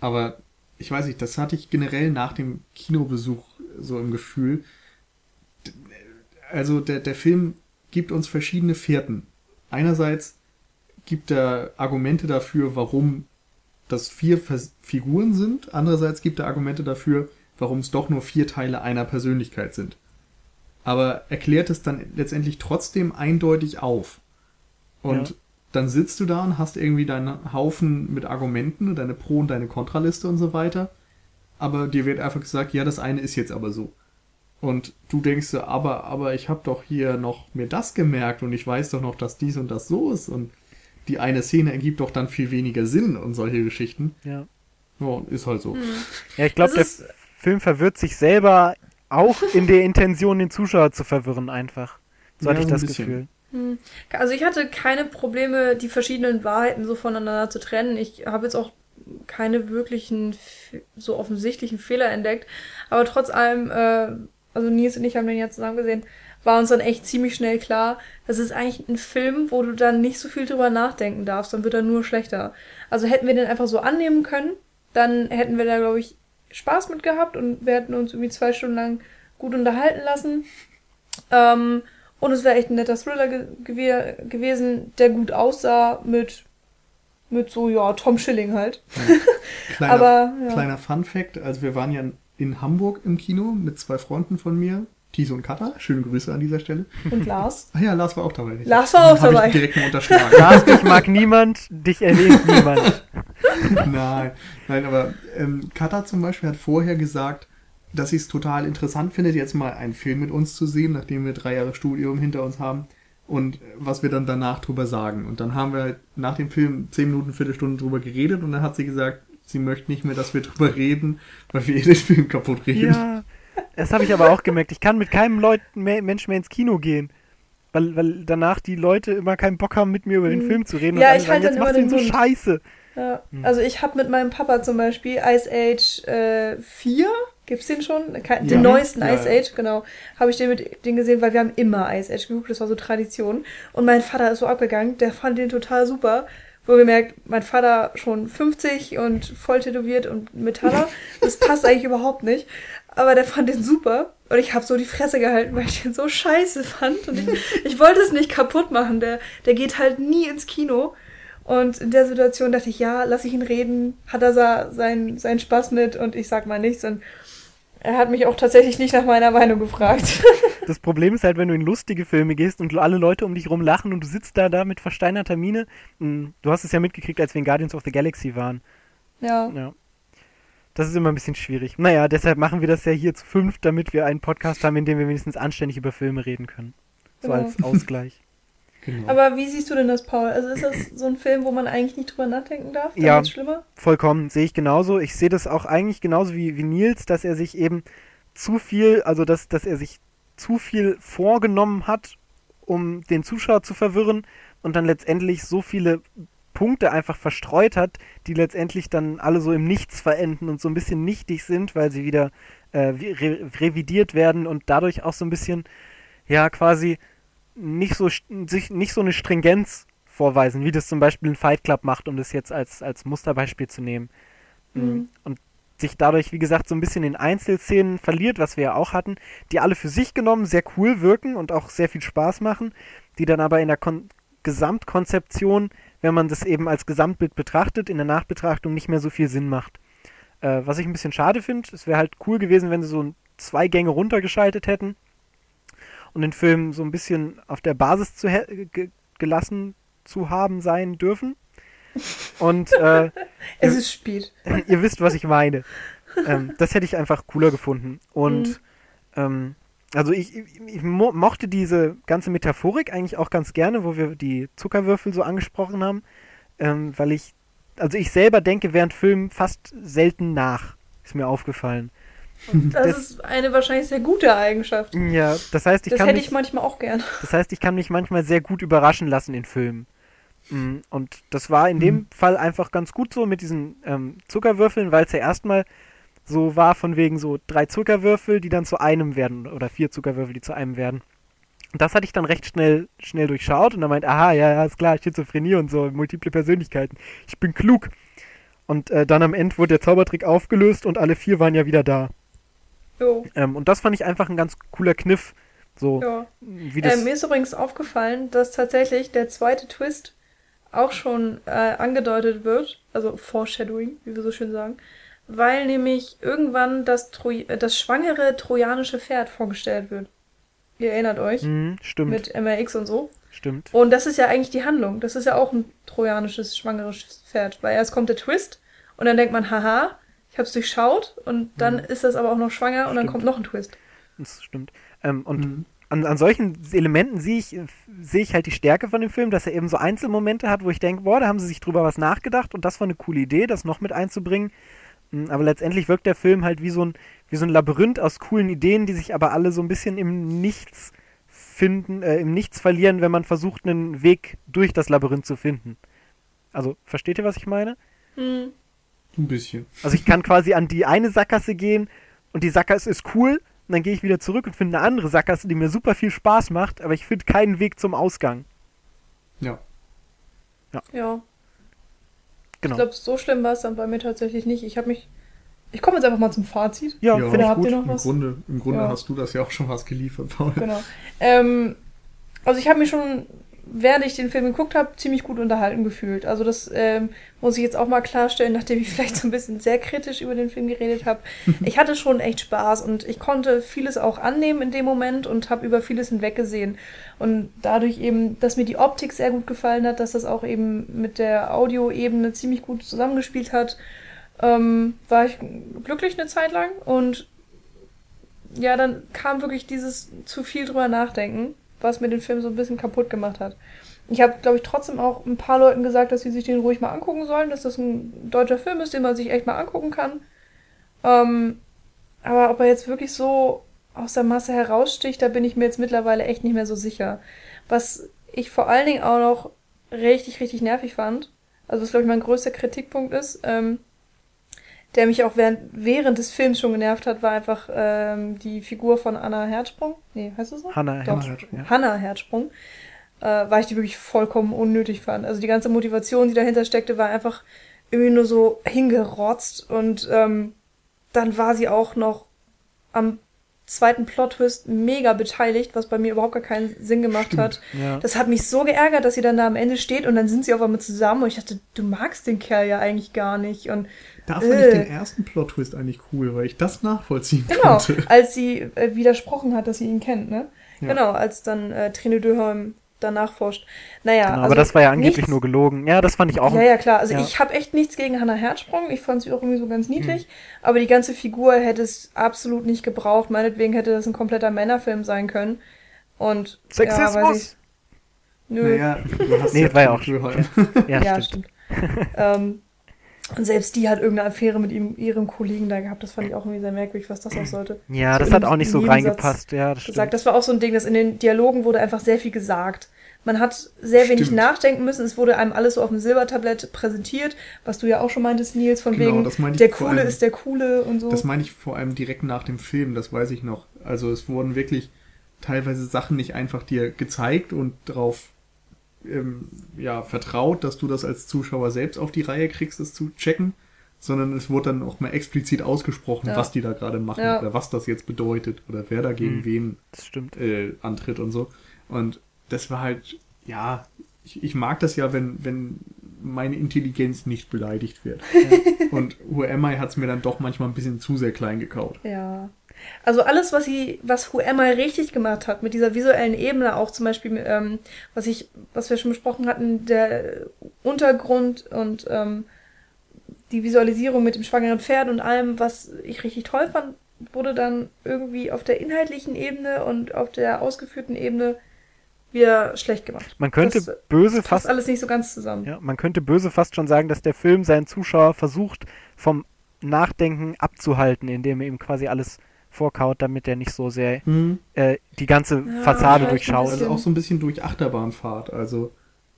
Speaker 1: Aber ich weiß nicht, das hatte ich generell nach dem Kinobesuch so im Gefühl. Also der, der Film gibt uns verschiedene Fährten. Einerseits gibt er Argumente dafür, warum das vier Vers Figuren sind. Andererseits gibt er Argumente dafür, warum es doch nur vier Teile einer Persönlichkeit sind. Aber erklärt es dann letztendlich trotzdem eindeutig auf. Und
Speaker 3: Ja.
Speaker 1: dann sitzt du da und hast irgendwie deinen Haufen mit Argumenten, deine Pro- und deine Kontraliste und so weiter. Aber dir wird einfach gesagt, ja, das eine ist jetzt aber so. Und du denkst so, aber, aber ich habe doch hier noch mir das gemerkt und ich weiß doch noch, dass dies und das so ist und die eine Szene ergibt doch dann viel weniger Sinn und solche Geschichten.
Speaker 3: ja.
Speaker 1: Ja, und ist halt so.
Speaker 3: Ja, ich glaube, der Film verwirrt sich selber auch in der Intention, den Zuschauer zu verwirren einfach. So
Speaker 1: Ja,
Speaker 3: hatte ich das
Speaker 1: bisschen.
Speaker 3: Gefühl.
Speaker 2: Hm. Also ich hatte keine Probleme, die verschiedenen Wahrheiten so voneinander zu trennen. Ich habe jetzt auch keine wirklichen so offensichtlichen Fehler entdeckt. Aber trotz allem, äh, also Nils und ich haben den ja zusammen gesehen, war uns dann echt ziemlich schnell klar, das ist eigentlich ein Film, wo du dann nicht so viel drüber nachdenken darfst, dann wird er nur schlechter. Also hätten wir den einfach so annehmen können, dann hätten wir da, glaube ich, Spaß mit gehabt und wir hätten uns irgendwie zwei Stunden lang gut unterhalten lassen. Ähm, und es wäre echt ein netter Thriller ge gew gewesen, der gut aussah mit, mit so, ja, Tom Schilling halt.
Speaker 1: Ja. Kleiner,
Speaker 2: Aber, ja.
Speaker 1: kleiner Fun Fact, also wir waren ja in Hamburg im Kino mit zwei Freunden von mir, Thies und Katha. Schöne Grüße an dieser Stelle.
Speaker 2: Und Lars.
Speaker 1: Ach ja, Lars war auch dabei.
Speaker 2: Lars war auch dabei.
Speaker 1: Ich direkt mal unterschlagen.
Speaker 3: Lars, dich mag niemand, dich erlehnt niemand.
Speaker 1: nein, nein, aber ähm, Katha zum Beispiel hat vorher gesagt, dass sie es total interessant findet, jetzt mal einen Film mit uns zu sehen, nachdem wir drei Jahre Studium hinter uns haben und was wir dann danach drüber sagen. Und dann haben wir halt nach dem Film zehn Minuten, Viertelstunde drüber geredet und dann hat sie gesagt, sie möchte nicht mehr, dass wir drüber reden, weil wir eh den Film kaputt reden.
Speaker 3: Ja, das habe ich aber auch gemerkt. Ich kann mit keinem Leut mehr, Mensch mehr ins Kino gehen. Weil, weil danach die Leute immer keinen Bock haben, mit mir über den
Speaker 2: Mhm.
Speaker 3: Film zu reden.
Speaker 2: Ja,
Speaker 3: und
Speaker 2: ich halte
Speaker 3: jetzt
Speaker 2: dann
Speaker 3: machst du
Speaker 2: immer
Speaker 3: ihn so
Speaker 2: den Mund.
Speaker 3: scheiße.
Speaker 2: Ja.
Speaker 3: Hm.
Speaker 2: Also ich habe mit meinem Papa zum Beispiel Ice Age äh, 4, gibt's den schon? Den
Speaker 1: Ja.
Speaker 2: neuesten
Speaker 1: Ja,
Speaker 2: Ice. Age, genau. Habe ich den mit den gesehen, weil wir haben immer Ice Age geguckt, das war so Tradition. Und mein Vater ist so abgegangen, der fand den total super. Wo gemerkt, mein Vater schon 50 und voll tätowiert und Metaller. Das passt eigentlich überhaupt nicht. Aber der fand den super. Und ich habe so die Fresse gehalten, weil ich den so scheiße fand. Und ich, ich wollte es nicht kaputt machen. Der, der geht halt nie ins Kino. Und in der Situation dachte ich, ja, lass ich ihn reden, hat er seinen, seinen Spaß mit und ich sag mal nichts. Und er hat mich auch tatsächlich nicht nach meiner Meinung gefragt.
Speaker 3: Das Problem ist halt, wenn du in lustige Filme gehst und alle Leute um dich rum lachen und du sitzt da da mit versteinerter Miene. Hm, Du hast es ja mitgekriegt, als wir in Guardians of the Galaxy waren.
Speaker 2: ja.
Speaker 3: Ja. Das ist immer ein bisschen schwierig. Naja, deshalb machen wir das ja hier zu fünf, damit wir einen Podcast haben, in dem wir wenigstens anständig über Filme reden können. So
Speaker 2: Genau.
Speaker 3: als Ausgleich.
Speaker 1: Genau.
Speaker 2: Aber wie siehst du denn das, Paul? Also ist das so ein Film, wo man eigentlich nicht drüber nachdenken darf? Dann
Speaker 3: Ja.
Speaker 2: schlimmer?
Speaker 3: Vollkommen, sehe ich genauso. Ich sehe das auch eigentlich genauso wie, wie Nils, dass er sich eben zu viel, also dass, dass er sich zu viel vorgenommen hat, um den Zuschauer zu verwirren und dann letztendlich so viele Punkte einfach verstreut hat, die letztendlich dann alle so im Nichts verenden und so ein bisschen nichtig sind, weil sie wieder äh, re revidiert werden und dadurch auch so ein bisschen, ja, quasi nicht so, sich nicht so eine Stringenz vorweisen, wie das zum Beispiel ein Fight Club macht, um das jetzt als, als Musterbeispiel zu nehmen.
Speaker 2: Mhm.
Speaker 3: Und sich dadurch, wie gesagt, so ein bisschen in Einzelszenen verliert, was wir ja auch hatten, die alle für sich genommen sehr cool wirken und auch sehr viel Spaß machen, die dann aber in der Kon Gesamtkonzeption, wenn man das eben als Gesamtbild betrachtet, in der Nachbetrachtung nicht mehr so viel Sinn macht. Äh, was ich ein bisschen schade finde, es wäre halt cool gewesen, wenn sie so zwei Gänge runtergeschaltet hätten und den Film so ein bisschen auf der Basis zu ge gelassen zu haben sein dürfen. Und äh,
Speaker 2: Es ist spät.
Speaker 3: ihr wisst, was ich meine. Ähm, das hätte ich einfach cooler gefunden. Und
Speaker 2: Mhm.
Speaker 3: ähm, also ich, ich, ich mo mochte diese ganze Metaphorik eigentlich auch ganz gerne, wo wir die Zuckerwürfel so angesprochen haben, ähm, weil ich, also ich selber denke während Filmen fast selten nach, ist mir aufgefallen.
Speaker 2: Das,
Speaker 3: Das-
Speaker 2: ist eine wahrscheinlich sehr gute Eigenschaft.
Speaker 3: Ja, das heißt, ich
Speaker 2: das
Speaker 3: kann
Speaker 2: hätte
Speaker 3: mich,
Speaker 2: ich manchmal auch gern.
Speaker 3: das heißt, ich kann mich manchmal sehr gut überraschen lassen in Filmen. Mm, Und das war in dem
Speaker 1: Mhm.
Speaker 3: Fall einfach ganz gut so mit diesen ähm, Zuckerwürfeln, weil es ja erstmal so war von wegen so drei Zuckerwürfel, die dann zu einem werden oder vier Zuckerwürfel, die zu einem werden. Und das hatte ich dann recht schnell schnell durchschaut und dann meint, aha, ja, ja, ist klar, Schizophrenie und so, multiple Persönlichkeiten. Ich bin klug. Und äh, dann am Ende wurde der Zaubertrick aufgelöst und alle vier waren ja wieder da.
Speaker 2: Jo.
Speaker 3: Ähm, und das fand ich einfach ein ganz cooler Kniff. So,
Speaker 2: Ja.
Speaker 3: wie das.
Speaker 2: Äh, mir ist übrigens aufgefallen, dass tatsächlich der zweite Twist auch schon äh, angedeutet wird, also Foreshadowing, wie wir so schön sagen, weil nämlich irgendwann das, Troj äh, das schwangere trojanische Pferd vorgestellt wird. Ihr erinnert euch,
Speaker 3: Mhm, stimmt,
Speaker 2: mit MRX und so.
Speaker 3: stimmt.
Speaker 2: Und das ist ja eigentlich die Handlung. Das ist ja auch ein trojanisches, schwangeres Pferd. Weil erst kommt der Twist und dann denkt man, haha, ich hab's durchschaut und dann ist das aber auch noch schwanger und dann
Speaker 3: Stimmt.
Speaker 2: kommt noch ein Twist.
Speaker 3: Das stimmt. Ähm, und
Speaker 1: Mhm.
Speaker 3: an, an solchen Elementen sehe ich, sehe ich halt die Stärke von dem Film, dass er eben so Einzelmomente hat, wo ich denke, boah, da haben sie sich drüber was nachgedacht und das war eine coole Idee, das noch mit einzubringen. Mm, Aber letztendlich wirkt der Film halt wie so ein, wie so ein Labyrinth aus coolen Ideen, die sich aber alle so ein bisschen im Nichts finden, äh, im Nichts verlieren, wenn man versucht, einen Weg durch das Labyrinth zu finden. Also, versteht ihr, was ich meine?
Speaker 2: Hm.
Speaker 1: Ein bisschen.
Speaker 3: Also ich kann quasi an die eine Sackgasse gehen und die Sackgasse ist cool, und dann gehe ich wieder zurück und finde eine andere Sackgasse, die mir super viel Spaß macht, aber ich finde keinen Weg zum Ausgang.
Speaker 1: Ja.
Speaker 2: Ja.
Speaker 3: Genau.
Speaker 2: Ich glaube, so schlimm war es dann bei mir tatsächlich nicht. Ich habe mich. Ich komme jetzt einfach mal zum Fazit.
Speaker 3: ja,
Speaker 1: ja,
Speaker 3: finde ich
Speaker 2: habt
Speaker 1: gut.
Speaker 2: ihr noch
Speaker 1: Im
Speaker 2: was?
Speaker 1: Grunde, im Grunde
Speaker 2: Ja.
Speaker 1: hast du das ja auch schon was geliefert, Paul.
Speaker 2: Genau. Ähm, also ich habe mich schon, während ich den Film geguckt habe, ziemlich gut unterhalten gefühlt. Also das ähm, muss ich jetzt auch mal klarstellen, nachdem ich vielleicht so ein bisschen sehr kritisch über den Film geredet habe. Ich hatte schon echt Spaß und ich konnte vieles auch annehmen in dem Moment und habe über vieles hinweggesehen. Und dadurch eben, dass mir die Optik sehr gut gefallen hat, dass das auch eben mit der Audioebene ziemlich gut zusammengespielt hat, ähm, war ich glücklich eine Zeit lang und ja, dann kam wirklich dieses zu viel drüber nachdenken, was mir den Film so ein bisschen kaputt gemacht hat. Ich habe, glaube ich, trotzdem auch ein paar Leuten gesagt, dass sie sich den ruhig mal angucken sollen, dass das ein deutscher Film ist, den man sich echt mal angucken kann. Ähm, aber ob er jetzt wirklich so aus der Masse heraussticht, da bin ich mir jetzt mittlerweile echt nicht mehr so sicher. Was ich vor allen Dingen auch noch richtig, richtig nervig fand, also was, glaube ich, mein größter Kritikpunkt ist, ähm, der mich auch während, während des Films schon genervt hat, war einfach ähm, die Figur von Anna Herzsprung. Nee, heißt das so?
Speaker 3: Hannah,
Speaker 2: Doch.
Speaker 3: Hannah, ja.
Speaker 2: Hannah Herzsprung. Äh, weil ich die wirklich vollkommen unnötig fand. Also die ganze Motivation, die dahinter steckte, war einfach irgendwie nur so hingerotzt und ähm, dann war sie auch noch am zweiten Plot-Twist mega beteiligt, was bei mir überhaupt gar keinen Sinn gemacht
Speaker 1: Stimmt.
Speaker 2: hat.
Speaker 3: Ja.
Speaker 2: Das hat mich so geärgert, dass sie dann da am Ende steht und dann sind sie auf einmal zusammen und ich dachte, du magst den Kerl ja eigentlich gar nicht. Und
Speaker 1: Da fand
Speaker 2: Äh.
Speaker 1: ich den ersten Plot-Twist eigentlich cool, weil ich das nachvollziehen
Speaker 2: genau,
Speaker 1: konnte.
Speaker 2: als sie äh, widersprochen hat, dass sie ihn kennt, ne?
Speaker 1: Ja.
Speaker 2: Genau, als dann äh, Trine Döholm danach forscht. Naja,
Speaker 3: Genau,
Speaker 2: also
Speaker 3: aber das war ja angeblich
Speaker 2: nichts-
Speaker 3: nur gelogen. Ja, das fand ich auch.
Speaker 2: Ja, ja, klar. Also
Speaker 3: Ja.
Speaker 2: ich habe echt nichts gegen Hannah Herzsprung. Ich fand sie auch irgendwie so ganz
Speaker 1: Mhm.
Speaker 2: niedlich. Aber die ganze Figur hätte es absolut nicht gebraucht. Meinetwegen hätte das ein kompletter Männerfilm sein können. Und Ja, weiß
Speaker 3: Sexismus!
Speaker 2: ich, nö.
Speaker 1: Naja, du hast
Speaker 3: Nee, war ja auch Ja,
Speaker 2: ja,
Speaker 3: stimmt.
Speaker 2: stimmt. ähm, und selbst die hat irgendeine Affäre mit ihm, ihrem Kollegen da gehabt. Das fand ich auch irgendwie sehr merkwürdig, was das auch sollte.
Speaker 3: Ja,
Speaker 2: So
Speaker 3: das hat auch nicht so reingepasst. Ja, das stimmt.
Speaker 2: gesagt. Das war auch so ein Ding, dass in den Dialogen wurde einfach sehr viel gesagt. Man hat sehr wenig
Speaker 1: Stimmt.
Speaker 2: nachdenken müssen. Es wurde einem alles so auf dem Silbertablett präsentiert, was du ja auch schon meintest, Nils, von
Speaker 1: Genau,
Speaker 2: wegen,
Speaker 1: das meine ich
Speaker 2: der
Speaker 1: vor
Speaker 2: Coole
Speaker 1: allem.
Speaker 2: ist der Coole und so.
Speaker 1: Das meine ich vor allem direkt nach dem Film, das weiß ich noch. Also es wurden wirklich teilweise Sachen nicht einfach dir gezeigt und darauf ähm, ja, vertraut, dass du das als Zuschauer selbst auf die Reihe kriegst, das zu checken, sondern es wurde dann auch mal explizit ausgesprochen,
Speaker 2: Ja.
Speaker 1: was die da gerade machen
Speaker 2: Ja.
Speaker 1: oder was das jetzt bedeutet oder wer da gegen
Speaker 3: Mhm.
Speaker 1: wen äh, antritt und so. Und das war halt, ja, ich, ich mag das ja, wenn, wenn meine Intelligenz nicht beleidigt wird. Und Who Am I hat es mir dann doch manchmal ein bisschen zu sehr klein gekaut.
Speaker 2: Ja. Also alles, was sie, was Who Am I richtig gemacht hat, mit dieser visuellen Ebene auch zum Beispiel, ähm, was ich, was wir schon besprochen hatten, der Untergrund und ähm, die Visualisierung mit dem schwangeren Pferd und allem, was ich richtig toll fand, wurde dann irgendwie auf der inhaltlichen Ebene und auf der ausgeführten Ebene wieder schlecht gemacht.
Speaker 3: Man könnte
Speaker 2: Das
Speaker 3: böse
Speaker 2: Passt
Speaker 3: fast
Speaker 2: alles nicht so ganz zusammen.
Speaker 3: Ja, man könnte böse fast schon sagen, dass der Film seinen Zuschauer versucht, vom Nachdenken abzuhalten, indem er ihm quasi alles vorkaut, damit er nicht so sehr äh, die ganze
Speaker 2: Ja,
Speaker 3: Fassade durchschaut.
Speaker 1: Also auch so ein bisschen durch Achterbahnfahrt. Also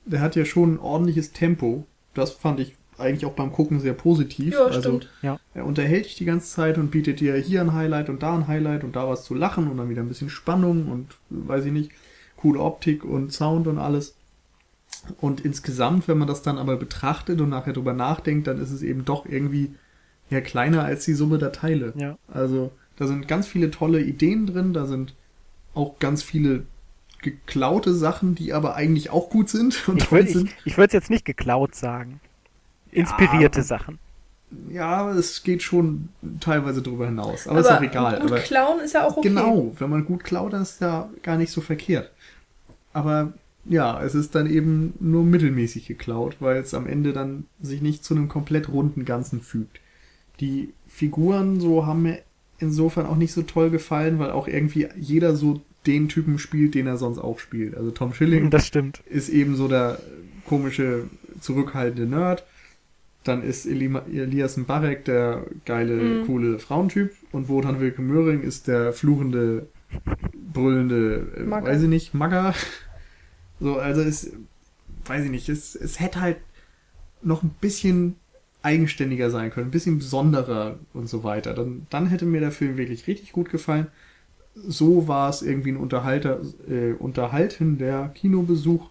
Speaker 1: der hat ja schon ein ordentliches Tempo. Das fand ich eigentlich auch beim Gucken sehr positiv.
Speaker 2: Ja,
Speaker 1: also
Speaker 2: stimmt.
Speaker 1: er unterhält dich die ganze Zeit und bietet dir hier ein Highlight und da ein Highlight und da was zu lachen und dann wieder ein bisschen Spannung und weiß ich nicht, coole Optik und Sound und alles. Und insgesamt, wenn man das dann aber betrachtet und nachher drüber nachdenkt, dann ist es eben doch irgendwie ja kleiner als die Summe der Teile.
Speaker 3: Ja.
Speaker 1: Also da sind ganz viele tolle Ideen drin, da sind auch ganz viele geklaute Sachen, die aber eigentlich auch gut sind und
Speaker 3: Ich
Speaker 1: toll
Speaker 3: würde
Speaker 1: sind.
Speaker 3: ich, ich jetzt nicht geklaut sagen. Inspirierte
Speaker 1: Ja.
Speaker 3: Sachen.
Speaker 1: Ja, es geht schon teilweise drüber hinaus. Aber, ist auch egal.
Speaker 2: Gut
Speaker 1: Aber
Speaker 2: klauen ist ja auch okay.
Speaker 1: genau, wenn man gut klaut, dann ist ja gar nicht so verkehrt. Aber ja, es ist dann eben nur mittelmäßig geklaut, weil es am Ende dann sich nicht zu einem komplett runden Ganzen fügt. Die Figuren so haben mir insofern auch nicht so toll gefallen, weil auch irgendwie jeder so den Typen spielt, den er sonst auch spielt. Also Tom Schilling
Speaker 3: Das stimmt.
Speaker 1: ist eben so der komische, zurückhaltende Nerd. Dann ist Eli Elias Mbarek der geile,
Speaker 2: Mhm.
Speaker 1: coole Frauentyp. Und Wotan Wilke Möhring ist der fluchende, brüllende, äh, weiß ich nicht, Magger. So, also es, weiß ich nicht, es, es hätte halt noch ein bisschen eigenständiger sein können, ein bisschen besonderer und so weiter. Dann, dann hätte mir der Film wirklich richtig gut gefallen. so war es irgendwie ein Unterhalter, äh, unterhaltender Kinobesuch,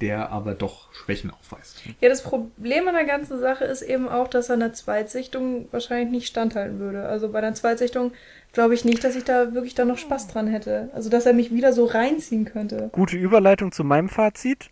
Speaker 1: der aber doch Schwächen aufweist.
Speaker 2: Ja, das Problem an der ganzen Sache ist eben auch, dass er einer Zweitsichtung wahrscheinlich nicht standhalten würde. Also bei einer Zweitsichtung glaube ich nicht, dass ich da wirklich dann noch Spaß dran hätte. Also dass er mich wieder so reinziehen könnte.
Speaker 3: Gute Überleitung zu meinem Fazit.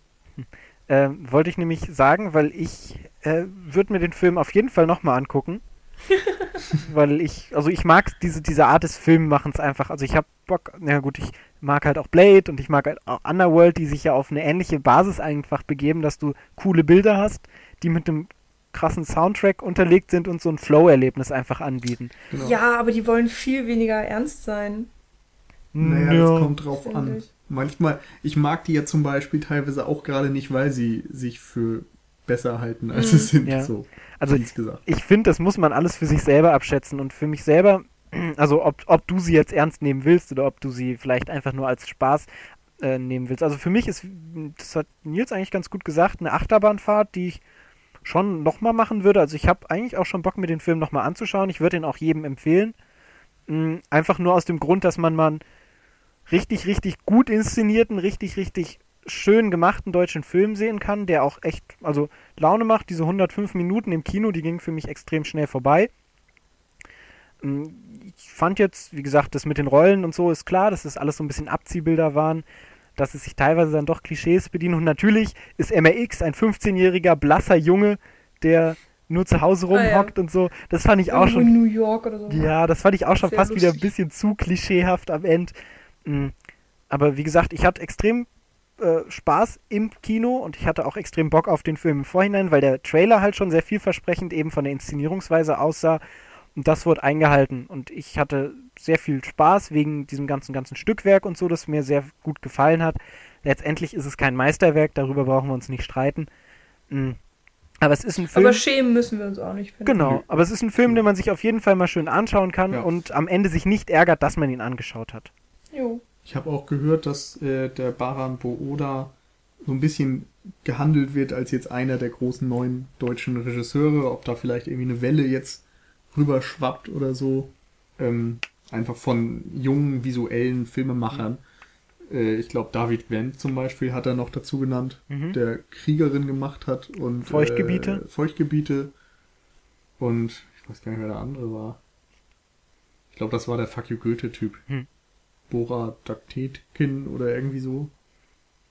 Speaker 3: Äh, wollte ich nämlich sagen, weil ich äh, würde mir den Film auf jeden Fall nochmal angucken. weil ich, also ich mag diese, diese Art des Filmmachens einfach. Also ich habe Bock, na gut, ich mag halt auch Blade und ich mag halt auch Underworld, die sich ja auf eine ähnliche Basis einfach begeben, dass du coole Bilder hast, die mit einem krassen Soundtrack unterlegt sind und so ein Flow-Erlebnis einfach anbieten.
Speaker 2: Genau. Ja, aber die wollen viel weniger ernst sein.
Speaker 1: Naja, ja. das kommt drauf an. Ich. Manchmal, ich mag die ja zum Beispiel teilweise auch gerade nicht, weil sie sich für besser halten, als mhm. es sind. Ja. So,
Speaker 3: also ich finde, das muss man alles für sich selber abschätzen und für mich selber also ob, ob du sie jetzt ernst nehmen willst oder ob du sie vielleicht einfach nur als Spaß äh, nehmen willst. Also für mich ist, das hat Nils eigentlich ganz gut gesagt, eine Achterbahnfahrt, die ich schon nochmal machen würde. Also ich habe eigentlich auch schon Bock, mir den Film nochmal anzuschauen. Ich würde ihn auch jedem empfehlen. Mhm, einfach nur aus dem Grund, dass man mal richtig, richtig gut inszenierten, richtig, richtig schön gemachten deutschen Film sehen kann, der auch echt, also Laune macht. Diese 105 Minuten im Kino, die gingen für mich extrem schnell vorbei. Mhm, ich fand jetzt, wie gesagt, das mit den Rollen und so ist klar, dass das alles so ein bisschen Abziehbilder waren, dass es sich teilweise dann doch Klischees bedienen. Und natürlich ist MRX ein 15-jähriger, blasser Junge, der nur zu Hause rumhockt ah, ja. und so. Das fand ich Irgendwo auch schon.
Speaker 2: In New York oder so.
Speaker 3: Ja, das fand ich auch schon fast lustig. wieder ein bisschen zu klischeehaft am Ende. Mhm. Aber wie gesagt, ich hatte extrem äh, Spaß im Kino und ich hatte auch extrem Bock auf den Film im Vorhinein, weil der Trailer halt schon sehr vielversprechend eben von der Inszenierungsweise aussah und das wurde eingehalten. Und ich hatte sehr viel Spaß wegen diesem ganzen, ganzen Stückwerk und so, das mir sehr gut gefallen hat. Letztendlich ist es kein Meisterwerk, darüber brauchen wir uns nicht streiten. Mhm. Aber es ist ein Film.
Speaker 2: Aber schämen müssen wir uns auch nicht.
Speaker 3: Finden. Genau, aber es ist ein Film, den man sich auf jeden Fall mal schön anschauen kann ja. und am Ende sich nicht ärgert, dass man ihn angeschaut hat.
Speaker 1: Jo. Ich habe auch gehört, dass äh, der Baran Booda so ein bisschen gehandelt wird als jetzt einer der großen neuen deutschen Regisseure, ob da vielleicht irgendwie eine Welle jetzt rüberschwappt oder so. Ähm, einfach von jungen visuellen Filmemachern. Mhm. Äh, ich glaube, David Wendt zum Beispiel hat er noch dazu genannt, mhm. der Kriegerin gemacht hat und
Speaker 3: Feuchtgebiete.
Speaker 1: Äh, Feuchtgebiete. Und ich weiß gar nicht, wer der andere war. Ich glaube, das war der Fuck you Goethe-Typ. Mhm. Bora Daktetkin oder irgendwie so.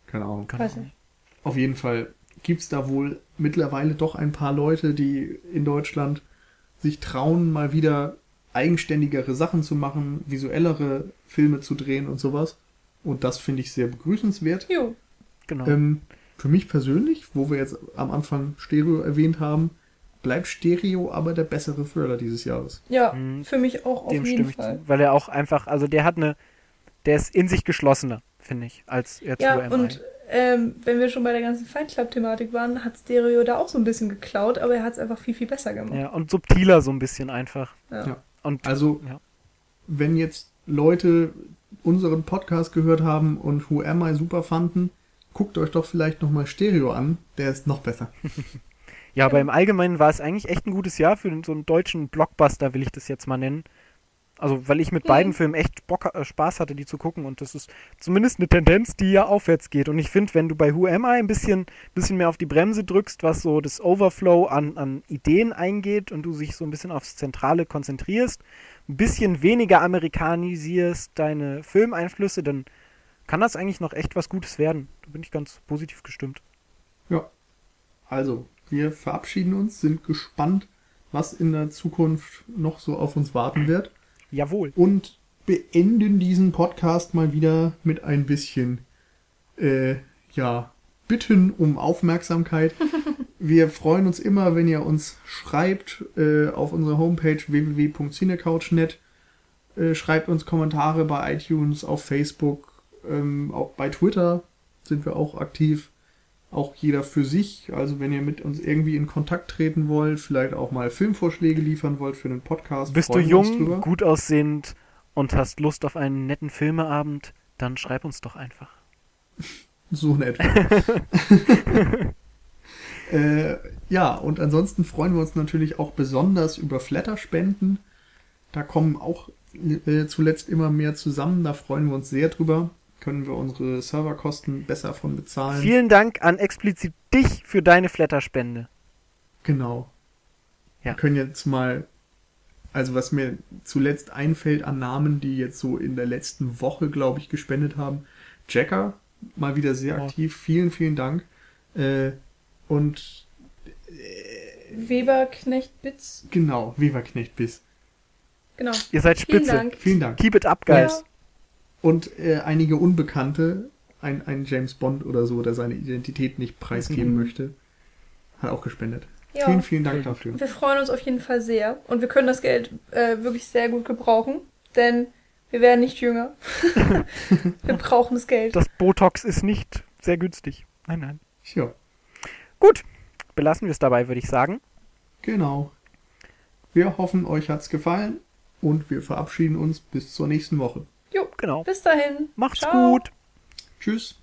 Speaker 1: Keine Ahnung.
Speaker 2: Weiß nicht.
Speaker 1: Auf jeden Fall gibt's da wohl mittlerweile doch ein paar Leute, die in Deutschland sich trauen, mal wieder eigenständigere Sachen zu machen, visuellere Filme zu drehen und sowas. Und das finde ich sehr begrüßenswert.
Speaker 2: Jo,
Speaker 1: genau. Ähm, für mich persönlich, wo wir jetzt am Anfang Stereo erwähnt haben, bleibt Stereo aber der bessere Thriller dieses Jahres.
Speaker 2: Ja, mhm. für mich auch auf Dem jeden Fall.
Speaker 3: Zu, weil er auch einfach, also der hat eine, der ist in sich geschlossener, finde ich, als jetzt
Speaker 2: ja, und ähm, wenn wir schon bei der ganzen Fight Club-Thematik waren, hat Stereo da auch so ein bisschen geklaut, aber er hat es einfach viel, viel besser gemacht.
Speaker 3: Ja, und subtiler so ein bisschen einfach.
Speaker 1: Ja. ja. Und, also, ja. wenn jetzt Leute unseren Podcast gehört haben und Who Am I super fanden, guckt euch doch vielleicht nochmal Stereo an, der ist noch besser.
Speaker 3: ja, aber im Allgemeinen war es eigentlich echt ein gutes Jahr für so einen deutschen Blockbuster, will ich das jetzt mal nennen. Also, weil ich mit mhm. beiden Filmen echt Bock, äh, Spaß hatte, die zu gucken. Und das ist zumindest eine Tendenz, die ja aufwärts geht. Und ich finde, wenn du bei Who Am I ein bisschen, bisschen mehr auf die Bremse drückst, was so das Overflow an, an Ideen eingeht und du sich so ein bisschen aufs Zentrale konzentrierst, ein bisschen weniger amerikanisierst deine Filmeinflüsse, dann kann das eigentlich noch echt was Gutes werden. Da bin ich ganz positiv gestimmt.
Speaker 1: Ja. Also, wir verabschieden uns, sind gespannt, was in der Zukunft noch so auf uns warten wird.
Speaker 3: Jawohl.
Speaker 1: Und beenden diesen Podcast mal wieder mit ein bisschen, äh, ja, Bitten um Aufmerksamkeit. Wir freuen uns immer, wenn ihr uns schreibt äh, auf unserer Homepage www.cinecouch.net. Äh, schreibt uns Kommentare bei iTunes, auf Facebook, ähm, auch bei Twitter sind wir auch aktiv auch jeder für sich. Also wenn ihr mit uns irgendwie in Kontakt treten wollt, vielleicht auch mal Filmvorschläge liefern wollt für einen Podcast.
Speaker 3: Bist du jung, gut aussehend und hast Lust auf einen netten Filmeabend, dann schreib uns doch einfach.
Speaker 1: so nett. äh, ja, und ansonsten freuen wir uns natürlich auch besonders über Flatterspenden. Da kommen auch äh, zuletzt immer mehr zusammen. Da freuen wir uns sehr drüber. Können wir unsere Serverkosten besser von bezahlen.
Speaker 3: Vielen Dank an explizit dich für deine Flatterspende.
Speaker 1: Genau.
Speaker 3: Ja.
Speaker 1: Wir können jetzt mal, also was mir zuletzt einfällt an Namen, die jetzt so in der letzten Woche, glaube ich, gespendet haben. Jacker, mal wieder sehr
Speaker 3: Ja.
Speaker 1: aktiv. Vielen, vielen Dank. Äh, und
Speaker 2: Weber, Knecht, Bitz.
Speaker 1: genau, Weberknecht bis.
Speaker 2: Genau.
Speaker 3: Ihr seid
Speaker 2: Vielen
Speaker 3: spitze.
Speaker 2: Dank.
Speaker 1: Vielen Dank.
Speaker 3: Keep it up, guys.
Speaker 2: Ja.
Speaker 1: Und äh, einige Unbekannte, ein, ein James Bond oder so, der seine Identität nicht preisgeben
Speaker 3: Mhm.
Speaker 1: möchte, hat auch gespendet.
Speaker 2: Ja.
Speaker 1: Vielen, vielen Dank dafür.
Speaker 2: Wir freuen uns auf jeden Fall sehr und wir können das Geld äh, wirklich sehr gut gebrauchen, denn wir werden nicht jünger. wir brauchen das Geld.
Speaker 3: Das Botox ist nicht sehr günstig. Nein, nein.
Speaker 1: Ja,
Speaker 3: Gut, belassen wir es dabei, würde ich sagen.
Speaker 1: genau. Wir hoffen, euch hat's gefallen und wir verabschieden uns bis zur nächsten Woche.
Speaker 2: Jo,
Speaker 3: genau.
Speaker 2: Bis dahin.
Speaker 3: Macht's
Speaker 2: Ciao.
Speaker 3: gut.
Speaker 1: Tschüss.